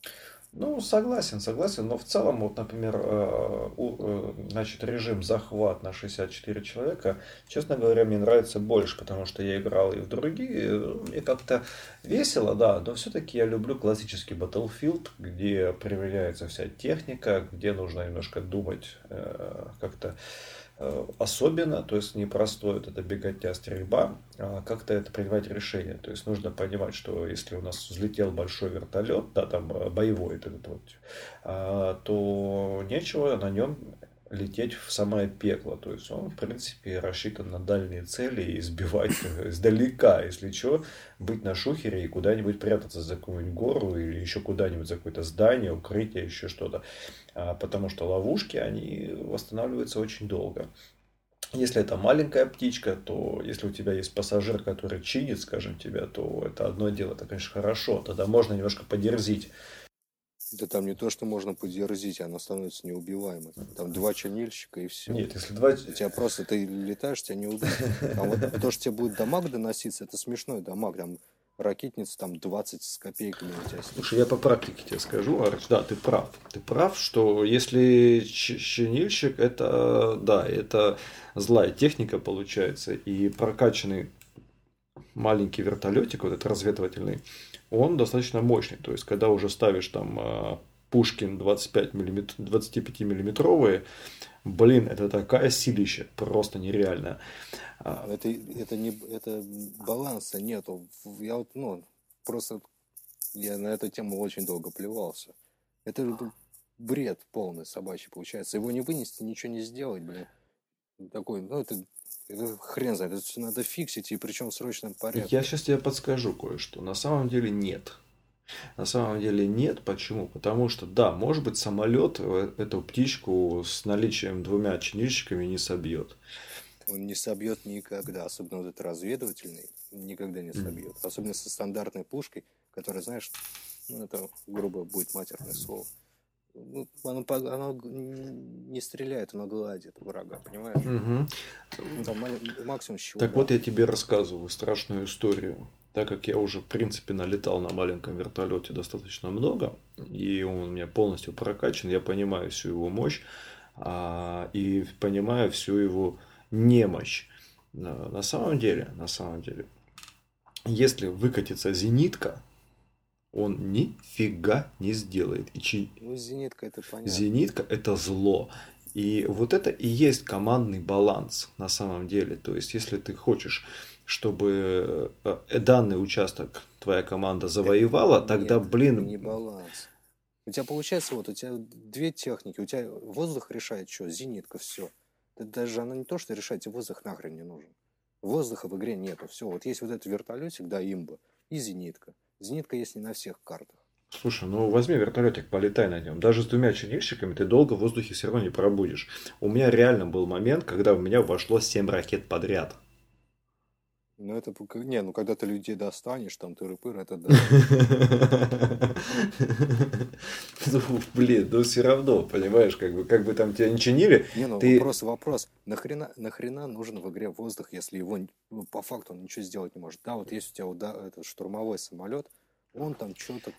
Ну, согласен, согласен, но в целом, вот, например, э, э, значит, режим захват на 64 человека, честно говоря, мне нравится больше, потому что я играл и в другие, мне как-то весело, да, но все-таки я люблю классический Battlefield, где проверяется вся техника, где нужно немножко думать э, как-то особенно, то есть непростой вот это беготня, стрельба, а как-то это принимать решение. То есть нужно понимать, что если у нас взлетел большой вертолет, да, там э, боевой этот вот, а, то нечего на нем лететь в самое пекло. То есть он, в принципе, рассчитан на дальние цели и сбивать издалека, если что, быть на шухере и куда-нибудь прятаться за какую-нибудь гору или еще куда-нибудь за какое-то здание, укрытие, еще что-то. А, потому что ловушки, они восстанавливаются очень долго. Если это маленькая птичка, то если у тебя есть пассажир, который чинит, скажем, тебя, то это одно дело, это, конечно, хорошо. Тогда можно немножко подерзить. Да там не то, что можно подерзить, она становится неубиваемой. Там два чанильщика и все. Нет, если два... У тебя просто, ты летаешь, тебя не убьют. А вот то, что тебе будет дамаг доноситься, это смешной дамаг. Там ракетница там 20 с копейками у тебя. Слушай, я по практике тебе скажу, Арч, да, ты прав. Ты прав, что если чинильщик, это, да, это злая техника получается. И прокачанный маленький вертолетик, вот этот разведывательный, он достаточно мощный. То есть, когда уже ставишь там а, Пушкин 25 миллиметр, 25 миллиметровые, блин, это такая силища, просто нереальная. А, это, это, не, это баланса нету. Я вот, ну, просто я на эту тему очень долго плевался. Это бред полный собачий получается. Его не вынести, ничего не сделать, блин. Такой, ну это хрен знает, это все надо фиксить, и причем в срочном порядке. Я сейчас тебе подскажу кое-что. На самом деле нет. На самом деле нет. Почему? Потому что, да, может быть, самолет э, эту птичку с наличием двумя чинильщиками не собьет. Он не собьет никогда, особенно вот этот разведывательный, никогда не собьет. Особенно со стандартной пушкой, которая, знаешь, ну это грубо будет матерное слово. Ну, оно, оно не стреляет, оно гладит врага, понимаешь? Угу. Там максимум с Так вот я тебе рассказываю страшную историю так как я уже, в принципе, налетал на маленьком вертолете достаточно много, и он у меня полностью прокачан, я понимаю всю его мощь а, и понимаю всю его немощь. На самом деле, на самом деле, если выкатится зенитка, он нифига не сделает. И чи... Ну, зенитка это понятно. Зенитка это зло. И вот это и есть командный баланс на самом деле. То есть, если ты хочешь чтобы э, данный участок твоя команда завоевала, Нет, тогда, блин... не баланс. У тебя получается, вот у тебя две техники, у тебя воздух решает что, зенитка, все. Даже она не то, что решает, тебе воздух нахрен не нужен. Воздуха в игре нету, все. Вот есть вот этот вертолетик, да, имба, и зенитка. Зенитка есть не на всех картах. Слушай, ну возьми вертолетик, полетай на нем. Даже с двумя чинильщиками ты долго в воздухе все равно не пробудешь. У меня реально был момент, когда у меня вошло 7 ракет подряд. Ну, это, не, ну, когда ты людей достанешь, там, тыры-пыр, это да. Ну, блин, ну, все равно, понимаешь, как бы, как бы там тебя не чинили. Не, ну, вопрос, вопрос. Нахрена, нахрена нужен в игре воздух, если его, ну, по факту он ничего сделать не может? Да, вот есть у тебя этот штурмовой самолет, он там что-то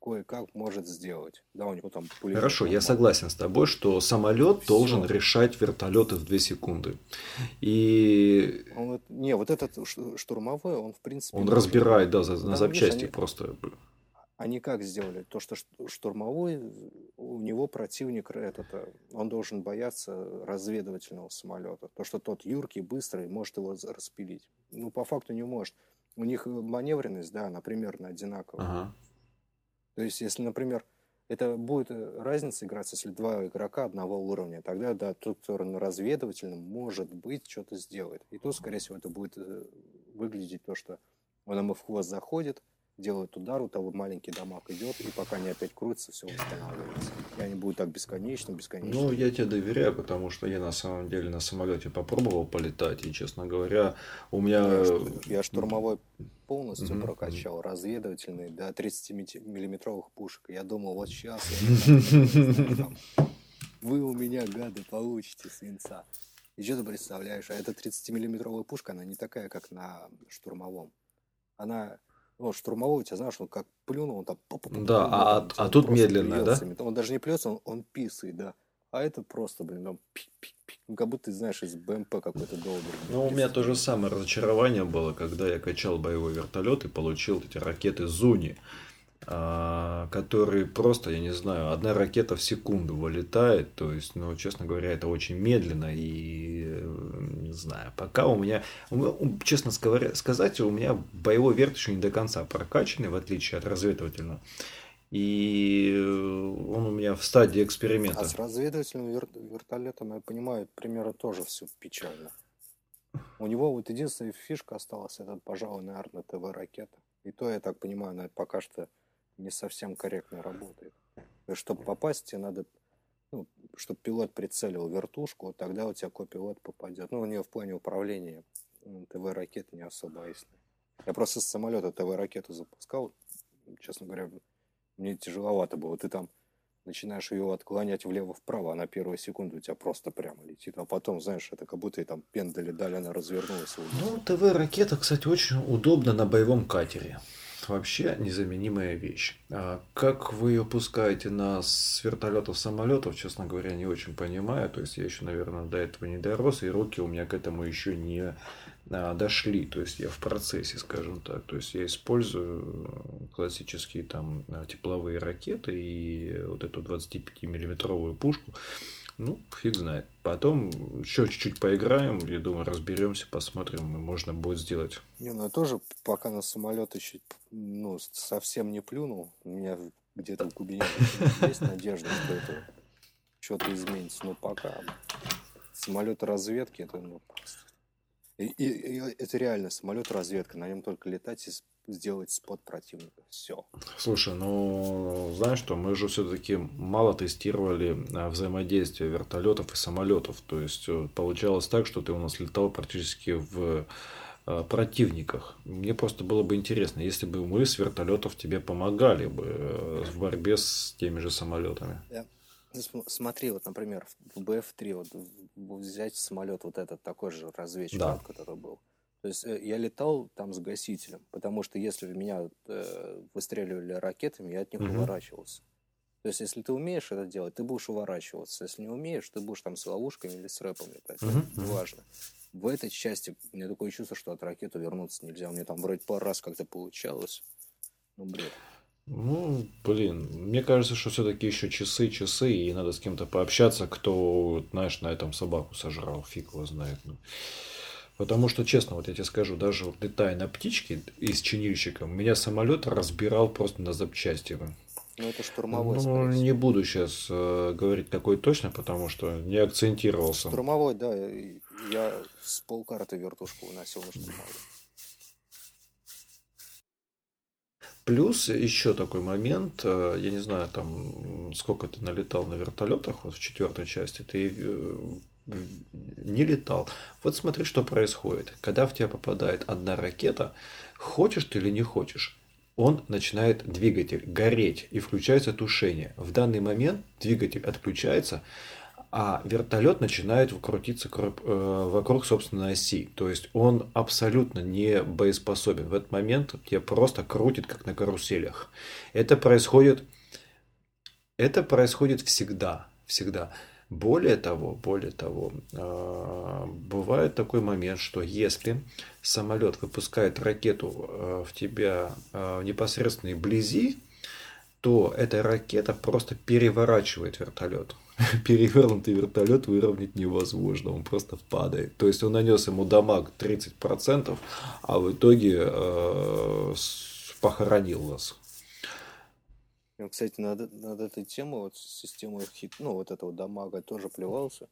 кое-как может сделать. Да, у него там пулемет. Хорошо, я согласен с тобой, что самолет Всё. должен решать вертолеты в 2 секунды. И... Он, не, вот этот штурмовой, он в принципе... Он разбирает, да, за, на запчасти они, просто. Они как сделали? То, что штурмовой, у него противник этот, э, он должен бояться разведывательного самолета. То, что тот юркий, быстрый, может его распилить. Ну, по факту не может. У них маневренность, да, она примерно одинаковая. Ага. То есть, если, например, это будет э, разница играться, если два игрока одного уровня, тогда, да, тот, кто на разведывательном, может быть, что-то сделает. И тут, скорее всего, это будет э, выглядеть то, что он ему в хвост заходит, делает удар, у того маленький дамаг идет, и пока они опять крутятся, все восстанавливается. И они будут так бесконечно, бесконечно. Ну, я тебе доверяю, потому что я на самом деле на самолете попробовал полетать, и, честно говоря, у меня... Я, я штурмовой полностью mm-hmm. прокачал, разведывательный, до 30-миллиметровых пушек. Я думал, вот сейчас вы у меня, гады, получите свинца. И что ты представляешь? А эта 30-миллиметровая пушка, она не такая, как на штурмовом. Она ну, штурмовой, у тебя знаешь, он как плюнул, он там... Да, а, а тут медленно, да? Он даже не плется, он, он писает, да. А это просто, блин, там пик-пик-пик. Ну, как будто ты знаешь из БМП какой-то долбер. Ну, у меня то же самое разочарование было, когда я качал боевой вертолет и получил эти ракеты Зуни. А, которые просто, я не знаю, одна ракета в секунду вылетает. То есть, ну, честно говоря, это очень медленно. И э, не знаю, пока у меня, честно сказать, у меня боевой верт еще не до конца прокачанный, в отличие от разведывательного. И он у меня в стадии эксперимента. А с разведывательным вер... вертолетом, я понимаю, примерно тоже все печально. У него вот единственная фишка осталась, это, пожалуй, наверное, ТВ-ракета. И то, я так понимаю, она пока что не совсем корректно работает. Чтобы попасть, тебе надо, ну, чтобы пилот прицелил вертушку, тогда у тебя копилот попадет. Ну, у нее в плане управления ТВ-ракета не особо ясная. Я просто с самолета ТВ-ракету запускал, честно говоря, мне тяжеловато было. Ты там начинаешь ее отклонять влево-вправо, а на первую секунду у тебя просто прямо летит. А потом, знаешь, это как будто и там пендали дали, она развернулась. Ну, ТВ-ракета, кстати, очень удобна на боевом катере вообще незаменимая вещь. А как вы ее пускаете на с вертолетов, самолетов, честно говоря, не очень понимаю. То есть я еще, наверное, до этого не дорос, и руки у меня к этому еще не а, дошли. То есть я в процессе, скажем так. То есть я использую классические там тепловые ракеты и вот эту 25-миллиметровую пушку. Ну, фиг знает. Потом еще чуть-чуть поиграем, я думаю, разберемся, посмотрим, можно будет сделать. Не, ну я тоже пока на самолет еще ну, совсем не плюнул. У меня где-то у Кубинина есть надежда, что это что-то изменится. Но пока самолеты разведки, это ну. И, и, и это реально самолет разведка, на нем только летать и сделать спот противника. Все. Слушай, ну знаешь что, мы же все-таки мало тестировали а, взаимодействие вертолетов и самолетов. То есть э, получалось так, что ты у нас летал практически в а, противниках. Мне просто было бы интересно, если бы мы с вертолетов тебе помогали бы э, в борьбе с теми же самолетами. Yeah. Смотри, вот, например, в БФ-3 вот взять самолет вот этот такой же разведчик, да. который был. То есть э, я летал там с гасителем, потому что если в меня э, выстреливали ракетами, я от них угу. уворачивался. То есть если ты умеешь это делать, ты будешь уворачиваться. Если не умеешь, ты будешь там с ловушками или с рэпом летать. Угу. Это важно. В этой части у меня такое чувство, что от ракеты вернуться нельзя. У меня там вроде пару раз как-то получалось. Ну, бред. Ну, блин, мне кажется, что все-таки еще часы, часы, и надо с кем-то пообщаться, кто, знаешь, на этом собаку сожрал, фиг его знает. Ну. Потому что, честно, вот я тебе скажу, даже вот летая на птичке и с чинильщиком, меня самолет разбирал просто на запчасти. Ну, это штурмовой, Ну, не буду сейчас э, говорить какой точно, потому что не акцентировался. Штурмовой, да. Я с полкарты вертушку выносил на штурмовой. Плюс еще такой момент, э, я не знаю, там сколько ты налетал на вертолетах, вот в четвертой части, ты э, не летал. Вот смотри, что происходит. Когда в тебя попадает одна ракета, хочешь ты или не хочешь, он начинает двигатель гореть и включается тушение. В данный момент двигатель отключается, а вертолет начинает крутиться э, вокруг собственной оси. То есть он абсолютно не боеспособен. В этот момент тебя просто крутит, как на каруселях. Это происходит, это происходит всегда. Всегда. Более того, более того, э, бывает такой момент, что если самолет выпускает ракету э, в тебя в непосредственной близи, то эта ракета просто переворачивает вертолет. перевернутый вертолет выровнять невозможно, он просто падает. То есть он нанес ему дамаг 30%, а в итоге э, похоронил вас. Я, кстати, над, над этой темой, вот системой хит, ну, вот этого дамага тоже плевался.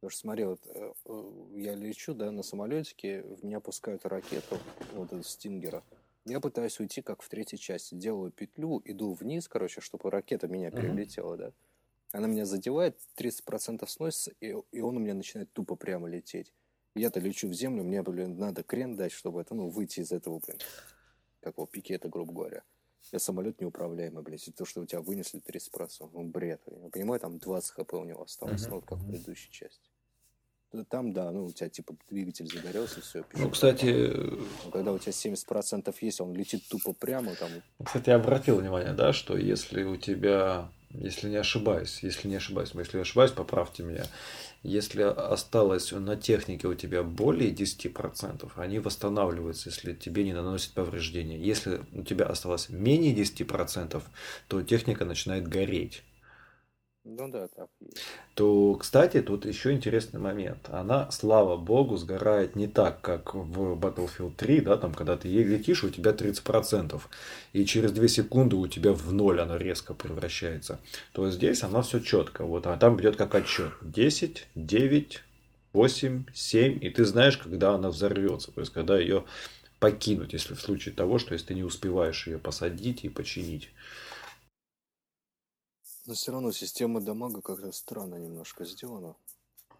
Потому что, смотри, вот э, э, я лечу, да, на самолетике, в меня пускают ракету, вот из Стингера. Я пытаюсь уйти, как в третьей части. Делаю петлю, иду вниз, короче, чтобы ракета меня перелетела, uh-huh. да. Она меня задевает, 30% сносится, и, и он у меня начинает тупо прямо лететь. Я-то лечу в землю, мне, блин, надо крен дать, чтобы это, ну, выйти из этого, блин, какого пикета, грубо говоря. Я самолет неуправляемый, блядь, и то, что у тебя вынесли 30%, ну, бред. Я понимаю, там 20 хп у него осталось, ну, вот как в предыдущей части. Там, да, ну, у тебя, типа, двигатель загорелся, все. Ну, кстати... Но когда у тебя 70% есть, он летит тупо прямо, там... Кстати, я обратил внимание, да, что если у тебя если не ошибаюсь, если не ошибаюсь, если я ошибаюсь, поправьте меня. Если осталось на технике у тебя более 10%, они восстанавливаются, если тебе не наносят повреждения. Если у тебя осталось менее 10%, то техника начинает гореть. Ну да, так. То, кстати, тут еще интересный момент. Она, слава богу, сгорает не так, как в Battlefield 3, да, там, когда ты ей летишь, у тебя 30%, и через 2 секунды у тебя в ноль она резко превращается. То здесь она все четко. Вот, а там идет как отчет. 10, 9, 8, 7, и ты знаешь, когда она взорвется. То есть, когда ее покинуть, если в случае того, что если ты не успеваешь ее посадить и починить. Но все равно система дамага как-то странно немножко сделана.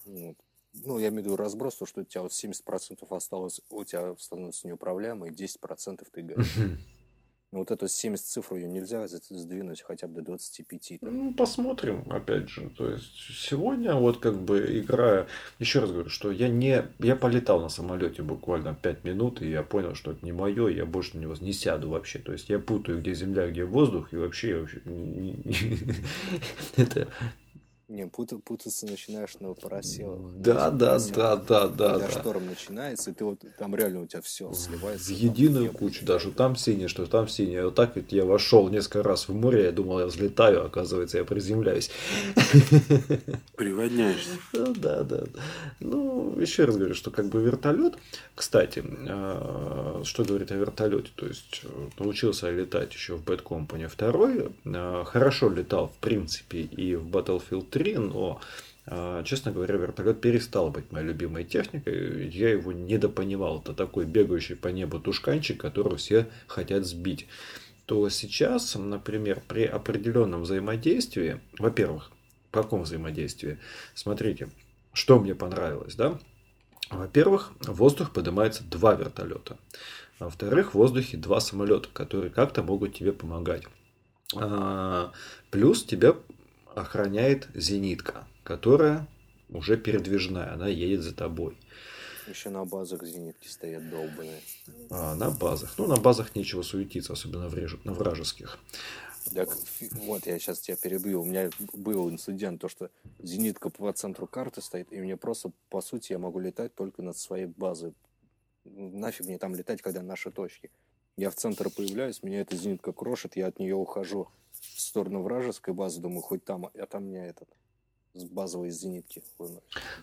Вот. Ну, я имею в виду разброс, то, что у тебя вот 70% осталось, у тебя становится неуправляемой, 10% ты горишь. Вот эту 70 цифру ее нельзя сдвинуть хотя бы до 25. Там. Ну, посмотрим, опять же. То есть, сегодня вот как бы играя... Еще раз говорю, что я не... Я полетал на самолете буквально 5 минут, и я понял, что это не мое, я больше на него не сяду вообще. То есть, я путаю, где земля, где воздух, и вообще... вообще... Это... Не, пут- путаться начинаешь на параселах. Да, да, да, да, да, Когда да. шторм начинается, и ты вот там реально у тебя все сливается. В там единую небо кучу, даже там синее, что там синее. Вот так вот я вошел несколько раз в море, я думал, я взлетаю, оказывается, я приземляюсь. Приводняешься. Да, да, да. Ну, еще раз говорю, что как бы вертолет, кстати, э, что говорит о вертолете, то есть э, научился летать еще в Bad Company 2, э, хорошо летал в принципе и в Battlefield 3, но э, Честно говоря, вертолет перестал быть моей любимой техникой. Я его недопонимал. Это такой бегающий по небу тушканчик, которого все хотят сбить. То сейчас, например, при определенном взаимодействии, во-первых, каком взаимодействии? Смотрите, что мне понравилось, да? Во-первых, в воздух поднимается два вертолета. Во-вторых, в воздухе два самолета, которые как-то могут тебе помогать. А, Плюс тебя охраняет зенитка, которая уже передвижная, она едет за тобой. Еще на базах зенитки стоят долбаные. А на базах. Ну, на базах нечего суетиться, особенно вреж- на вражеских. Так, вот я сейчас тебя перебью. У меня был инцидент, то что зенитка по центру карты стоит, и мне просто, по сути, я могу летать только над своей базой. Нафиг мне там летать, когда наши точки. Я в центр появляюсь, меня эта зенитка крошит, я от нее ухожу в сторону вражеской базы, думаю, хоть там, а там меня этот с базовой зенитки.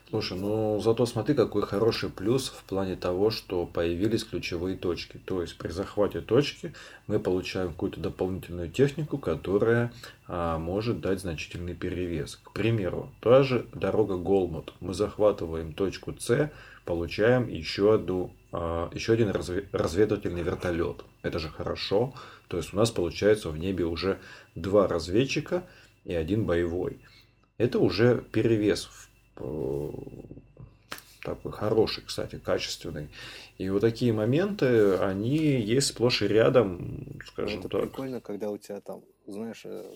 Слушай, ну зато смотри, какой хороший плюс в плане того, что появились ключевые точки. То есть при захвате точки мы получаем какую-то дополнительную технику, которая а, может дать значительный перевес. К примеру, та же дорога Голмут. Мы захватываем точку С, получаем еще, одну, еще один разве- разведывательный вертолет. Это же хорошо. То есть у нас получается в небе уже два разведчика и один боевой. Это уже перевес э, такой хороший, кстати, качественный. И вот такие моменты, они есть сплошь и рядом, Ну, скажем это так. прикольно, когда у тебя там, знаешь, э,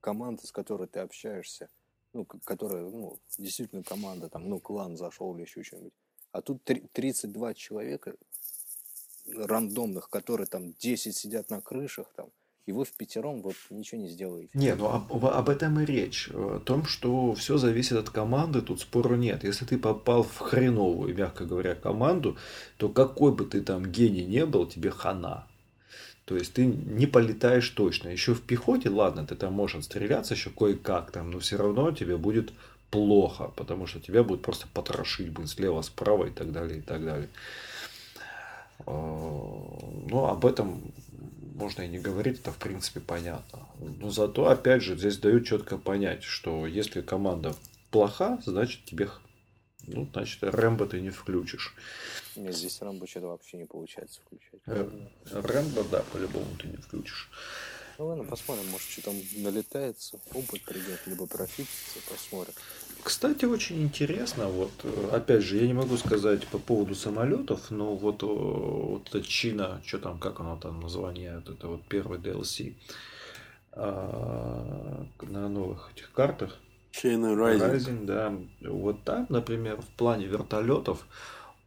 команда, с которой ты общаешься, ну, которая, ну, действительно команда, там, ну, клан зашел или еще что-нибудь. А тут три- 32 человека рандомных, которые там 10 сидят на крышах, там, и вы в пятером вот ничего не сделаете. Не, ну об, об этом и речь. О том, что все зависит от команды, тут спору нет. Если ты попал в хреновую, мягко говоря, команду, то какой бы ты там гений не был, тебе хана. То есть ты не полетаешь точно. Еще в пехоте, ладно, ты там можешь отстреляться еще кое-как там, но все равно тебе будет плохо, потому что тебя будет просто потрошить, блин, слева, справа и так далее, и так далее. Э, Ну, об этом можно и не говорить, это в принципе понятно. Но зато, опять же, здесь дают четко понять, что если команда плоха, значит тебе, ну, значит, Рэмбо ты не включишь. Мне здесь Рамбо что-то вообще не получается включать. Э, Рэмбо, да, по-любому ты не включишь. Ну ладно, посмотрим, может, что там налетается, опыт придет, либо профитится, посмотрим. Кстати, очень интересно, вот, э, опять же, я не могу сказать по поводу самолетов, но вот, э, вот эта Чина, что там, как оно там название, вот это вот первый DLC, а, на новых этих картах, Chain Rising. Rising, да. Вот там, например, в плане вертолетов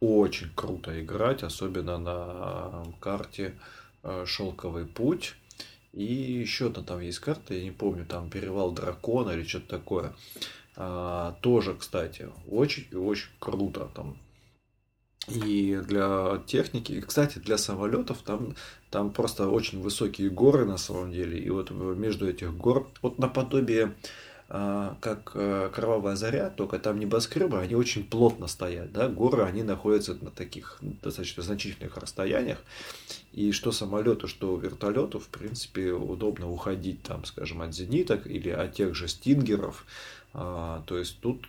очень круто играть, особенно на карте э, Шелковый путь. И еще одна там есть карта, я не помню, там Перевал Дракона или что-то такое. А, тоже, кстати, очень и очень круто там. И для техники, и, кстати, для самолетов там, там просто очень высокие горы на самом деле. И вот между этих гор, вот наподобие как э, Кровавая Заря, только там небоскребы, они очень плотно стоят, да, горы, они находятся на таких достаточно значительных расстояниях, и что самолету, что вертолету, в принципе, удобно уходить там, скажем, от зениток или от тех же стингеров, А, то есть тут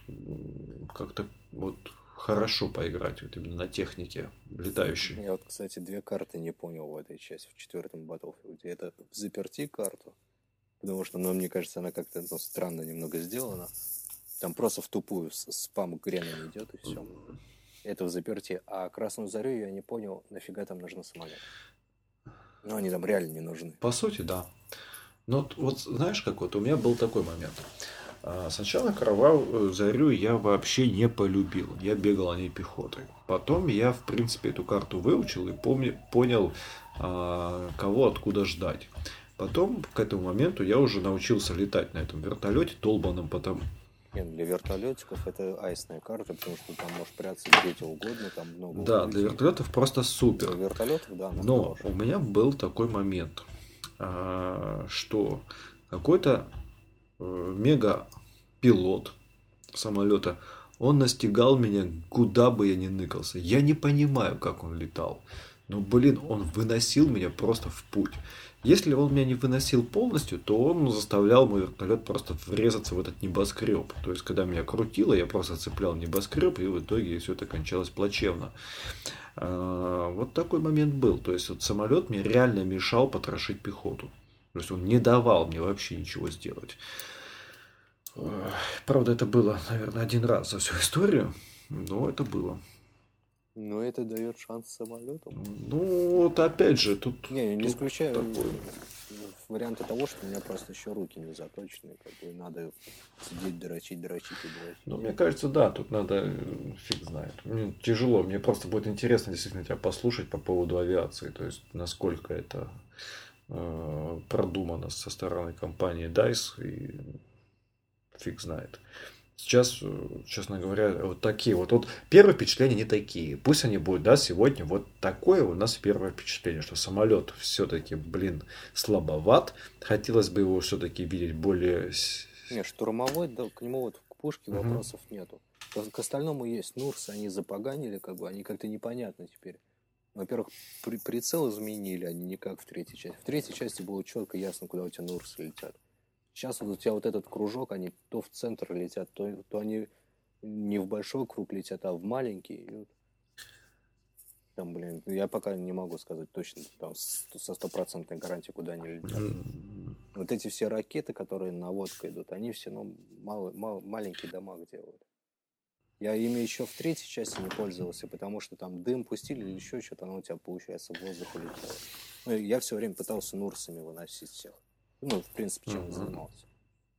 как-то вот хорошо поиграть вот именно на технике летающей. Я вот, кстати, две карты не понял в этой части, в четвертом Battlefield. Это заперти карту, потому что, ну, мне кажется, она как-то ну, странно немного сделана. Там просто в тупую спам Греном идет и все. Это в заперти. А Красную Зарю я не понял, нафига там нужны самолеты. Ну, они там реально не нужны. По сути, да. Но вот, знаешь, как вот у меня был такой момент. А, Сначала кровавую зарю я вообще не полюбил. Я бегал о ней пехотой. Потом я, в принципе, эту карту выучил и помни- понял, а, кого откуда ждать. Потом, к этому моменту, я уже научился летать на этом вертолете долбанном, потому, Нет, для вертолетиков это айсная карта, потому что там можешь прятаться где угодно, там много Да, для вертолетов просто супер. Для вертолетов, да. Но хорошая. у меня был такой момент, а, что какой-то э, мега пилот самолета, он настигал меня, куда бы я ни ныкался. Я не понимаю, как он летал. Но, блин, он выносил меня просто в путь. Если он меня не выносил полностью, то он заставлял мой вертолет просто врезаться в этот небоскреб. То есть, когда меня крутило, я просто цеплял небоскреб, и в итоге все это кончалось плачевно. А, вот такой момент был. То есть, вот самолет мне реально мешал потрошить пехоту. То есть, он не давал мне вообще ничего сделать. Правда, это было, наверное, один раз за всю историю, но это было. Но это дает шанс самолету. Ну, вот опять же, тут... Не, не тут исключаю такой... варианта того, что у меня просто еще руки не заточены, как бы надо сидеть, дрочить, дрочить и дрочить. Ну, мне кажется, да, тут надо, фиг знает. Мне тяжело, мне просто будет интересно действительно тебя послушать по поводу авиации, то есть, насколько это э, продумано со стороны компании DICE, и фиг знает. Сейчас, э, честно говоря, вот такие вот. Вот первые впечатления не такие. Пусть они будут, да, сегодня вот такое у нас первое впечатление, что самолет все-таки, блин, слабоват. Хотелось бы его все-таки видеть более... Не, штурмовой, да, к нему вот к пушке угу. вопросов нету. К остальному есть Нурс, они запоганили, как бы, они как-то непонятны теперь. Во-первых, при прицел изменили, они не как в третьей части. В третьей части было четко ясно, куда у тебя Нурсы летят. Сейчас вот у тебя вот этот кружок, они то в центр летят, то, то они не в большой круг летят, а в маленький. И вот там, блин, я пока не могу сказать точно, там, со стопроцентной гарантией, куда они летят. Вот эти все ракеты, которые наводка идут, они все, ну, мало, мало, маленький дамаг делают. Я ими еще в третьей части не пользовался, потому что там дым пустили или еще что-то, оно у тебя, получается, в воздух улетело. Ну, я все время пытался нурсами выносить всех. Ну, в принципе, чем uh-huh. занимался.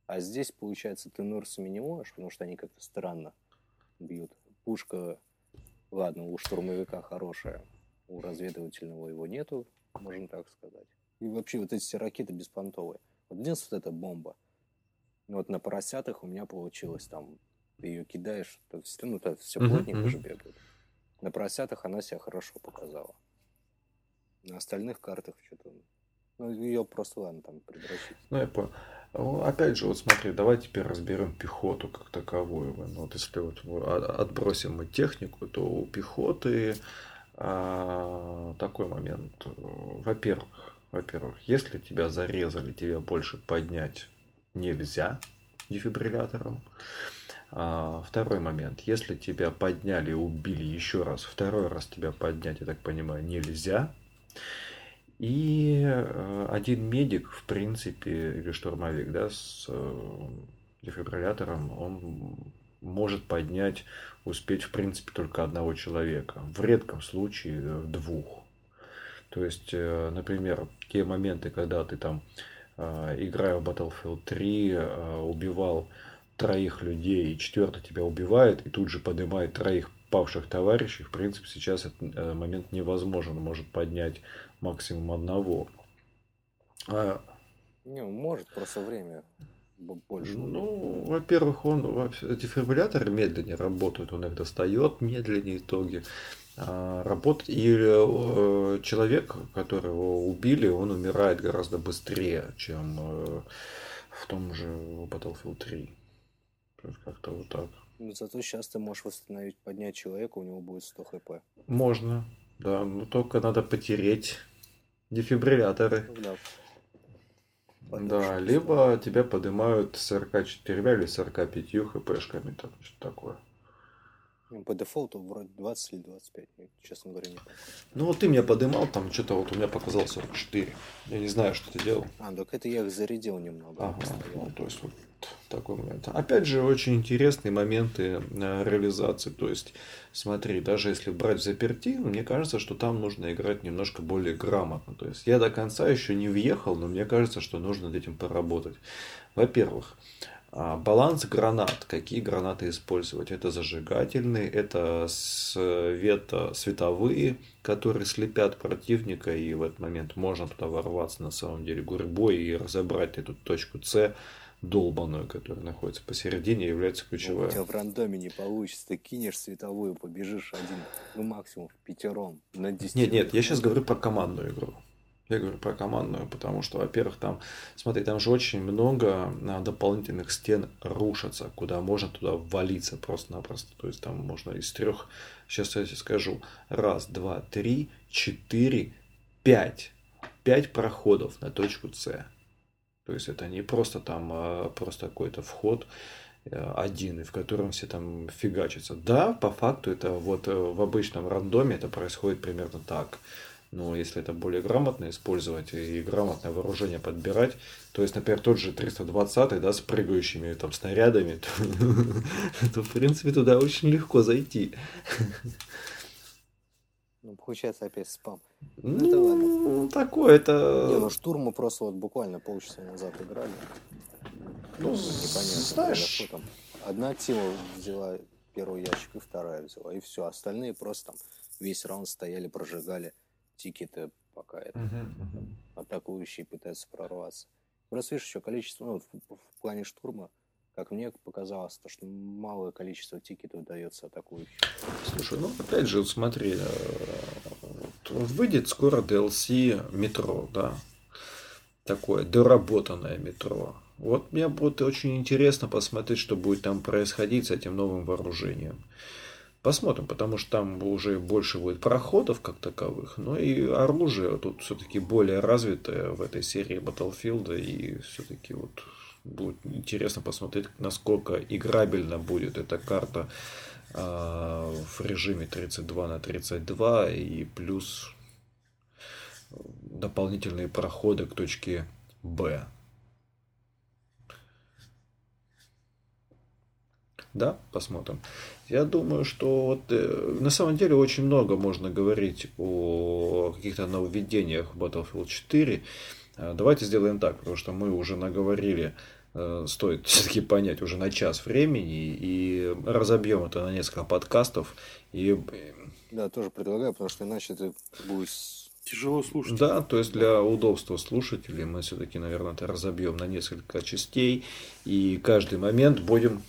А здесь, получается, ты нурсами не можешь, потому что они как-то странно бьют. Пушка, ладно, у штурмовика хорошая, у разведывательного его нету, можно так сказать. И вообще вот эти все ракеты беспонтовые. Вот единственное, вот эта бомба. Ну, вот на поросятах у меня получилось там, ты ее кидаешь, то, ну, то все плотненько uh-huh, же бегают. На поросятах она себя хорошо показала. На остальных картах что-то ну, ее просто, ладно, там предращить. Ну, я понял. Ну, опять же, вот смотри, давай теперь разберем пехоту как таковую. Ну, вот если вот отбросим мы технику, то у пехоты а, такой момент. Во-первых, во-первых, если тебя зарезали, тебя больше поднять нельзя дефибриллятором. А, второй момент. Если тебя подняли убили еще раз, второй раз тебя поднять, я так понимаю, нельзя. И э, один медик, в принципе, или штурмовик, да, с э, дефибриллятором, он может поднять, успеть, в принципе, только одного человека. В редком случае э, двух. То есть, например, те моменты, когда ты там, играя в Battlefield 3, убивал троих людей, и четвертый тебя убивает, и тут же поднимает троих павших товарищей, в принципе, сейчас этот момент невозможен. Может поднять максимум одного. А... Не, может, просто время больше. Ну, во-первых, он дефибрилляторы медленнее работают, он их достает медленнее итоги. А, работать и э, человек, которого убили, он умирает гораздо быстрее, чем э, в том же Battlefield 3. Как-то вот так. Но ну, зато сейчас ты можешь восстановить, поднять человека, у него будет 100 хп. Можно, да, но только надо потереть дефибрилляторы. Да. Да, либо тебя поднимают 44 или 45 хпшками, там что такое. Ну, по дефолту вроде 20 или 25, честно говоря, не помню. Ну вот ты меня подымал, там что-то вот у меня показалось 44. Я не знаю, что ты делал. А, так это я их зарядил немного. Ага, ну, то есть вот такой момент. Опять же, очень интересные моменты э, реализации. То есть, смотри, даже если брать заперти, мне кажется, что там нужно играть немножко более грамотно. То есть, я до конца еще не въехал, но мне кажется, что нужно над этим поработать. Во-первых, а, баланс гранат. Какие гранаты использовать? Это зажигательные, это свето, световые, которые слепят противника, и в этот момент можно туда ворваться на самом деле гурьбой и разобрать эту точку С долбаную, которая находится посередине, является Ну, у тебя в рандоме не получится. Ты кинешь световую, побежишь один, ну максимум в пятером на 10. Нет, нет, я сейчас говорю про командную игру. Я говорю про командную, потому что, во-первых, там, смотри, там же очень много а, дополнительных стен рушатся, куда можно туда ввалиться просто-напросто. То есть там можно из трех, сейчас я тебе скажу, раз, два, три, четыре, пять. Пять проходов на точку С. То есть это не просто там а, просто какой-то вход э, один, в котором все там фигачатся. Да, по факту это вот э, в обычном рандоме это происходит примерно так. Но если это более грамотно использовать и грамотное вооружение подбирать, то есть, например, тот же 320, да, с прыгающими там снарядами, то в принципе туда очень легко зайти. Ну, получается опять спам. Ну, это ладно. Ну, такое это... Не, ну штурм мы просто вот буквально полчаса назад играли. Ну, Непонятно, знаешь, что там. Одна тима взяла первый ящик, и вторая взяла, и все. Остальные просто там весь раунд стояли, прожигали тикеты, пока это мгм. атакующие пытаются прорваться. Просто видишь, еще количество, ну, в, в плане штурма, как мне показалось, то, что малое количество тикетов дается атакующим. Слушай, ну опять же, вот смотри, э, выйдет скоро DLC метро, да, такое доработанное метро. Вот мне будет очень интересно посмотреть, что будет там происходить с этим новым вооружением. Посмотрим, потому что там уже больше будет проходов как таковых, но и оружие тут все-таки более развитое в этой серии Battlefield, и все-таки вот будет интересно посмотреть, насколько играбельно будет эта карта а, в режиме 32 на 32 и плюс дополнительные проходы к точке Б. Да, посмотрим. Я думаю, что вот, э, на самом деле очень много можно говорить о каких-то нововведениях Battlefield 4. Э, Давайте сделаем так, потому что мы уже наговорили, э, стоит все-таки понять уже на час времени, и разобьем это на несколько подкастов. И э, Да, тоже предлагаю, потому что иначе это будет... Тяжело слушать. Да, то есть для удобства слушателей мы все-таки, наверное, это разобьем на несколько частей, и каждый момент будем...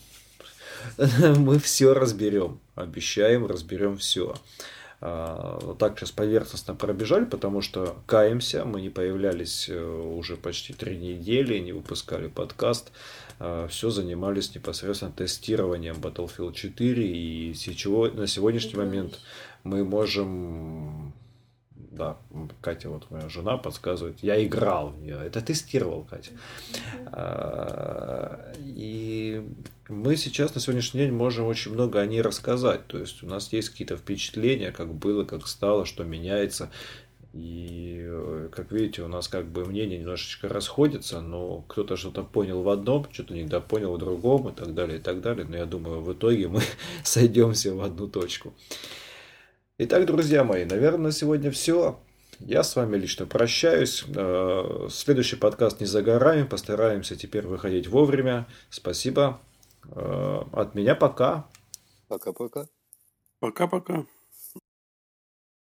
Мы все разберем, обещаем, разберем все. Вот так сейчас поверхностно пробежали, потому что каемся, мы не появлялись э, уже почти три недели, не выпускали подкаст, все занимались непосредственно тестированием Battlefield 4, и сейчас, на сегодняшний момент мы можем да, Катя, вот моя жена подсказывает, я играл в нее. Это тестировал, Катя. А, И мы сейчас на сегодняшний день можем очень много о ней рассказать. То есть у нас есть какие-то впечатления, как было, как стало, что меняется. И, э, как видите, у нас как бы мнения немножечко расходятся, но кто-то что-то понял в одном, что-то недопонял в другом и так далее, и так далее. Но я думаю, в итоге мы сойдемся в одну точку. Итак, друзья мои, наверное, на сегодня все. Я с вами лично прощаюсь. Э, Следующий подкаст не за горами. Постараемся теперь выходить вовремя. Спасибо. Э, От меня пока. Пока-пока. Пока-пока.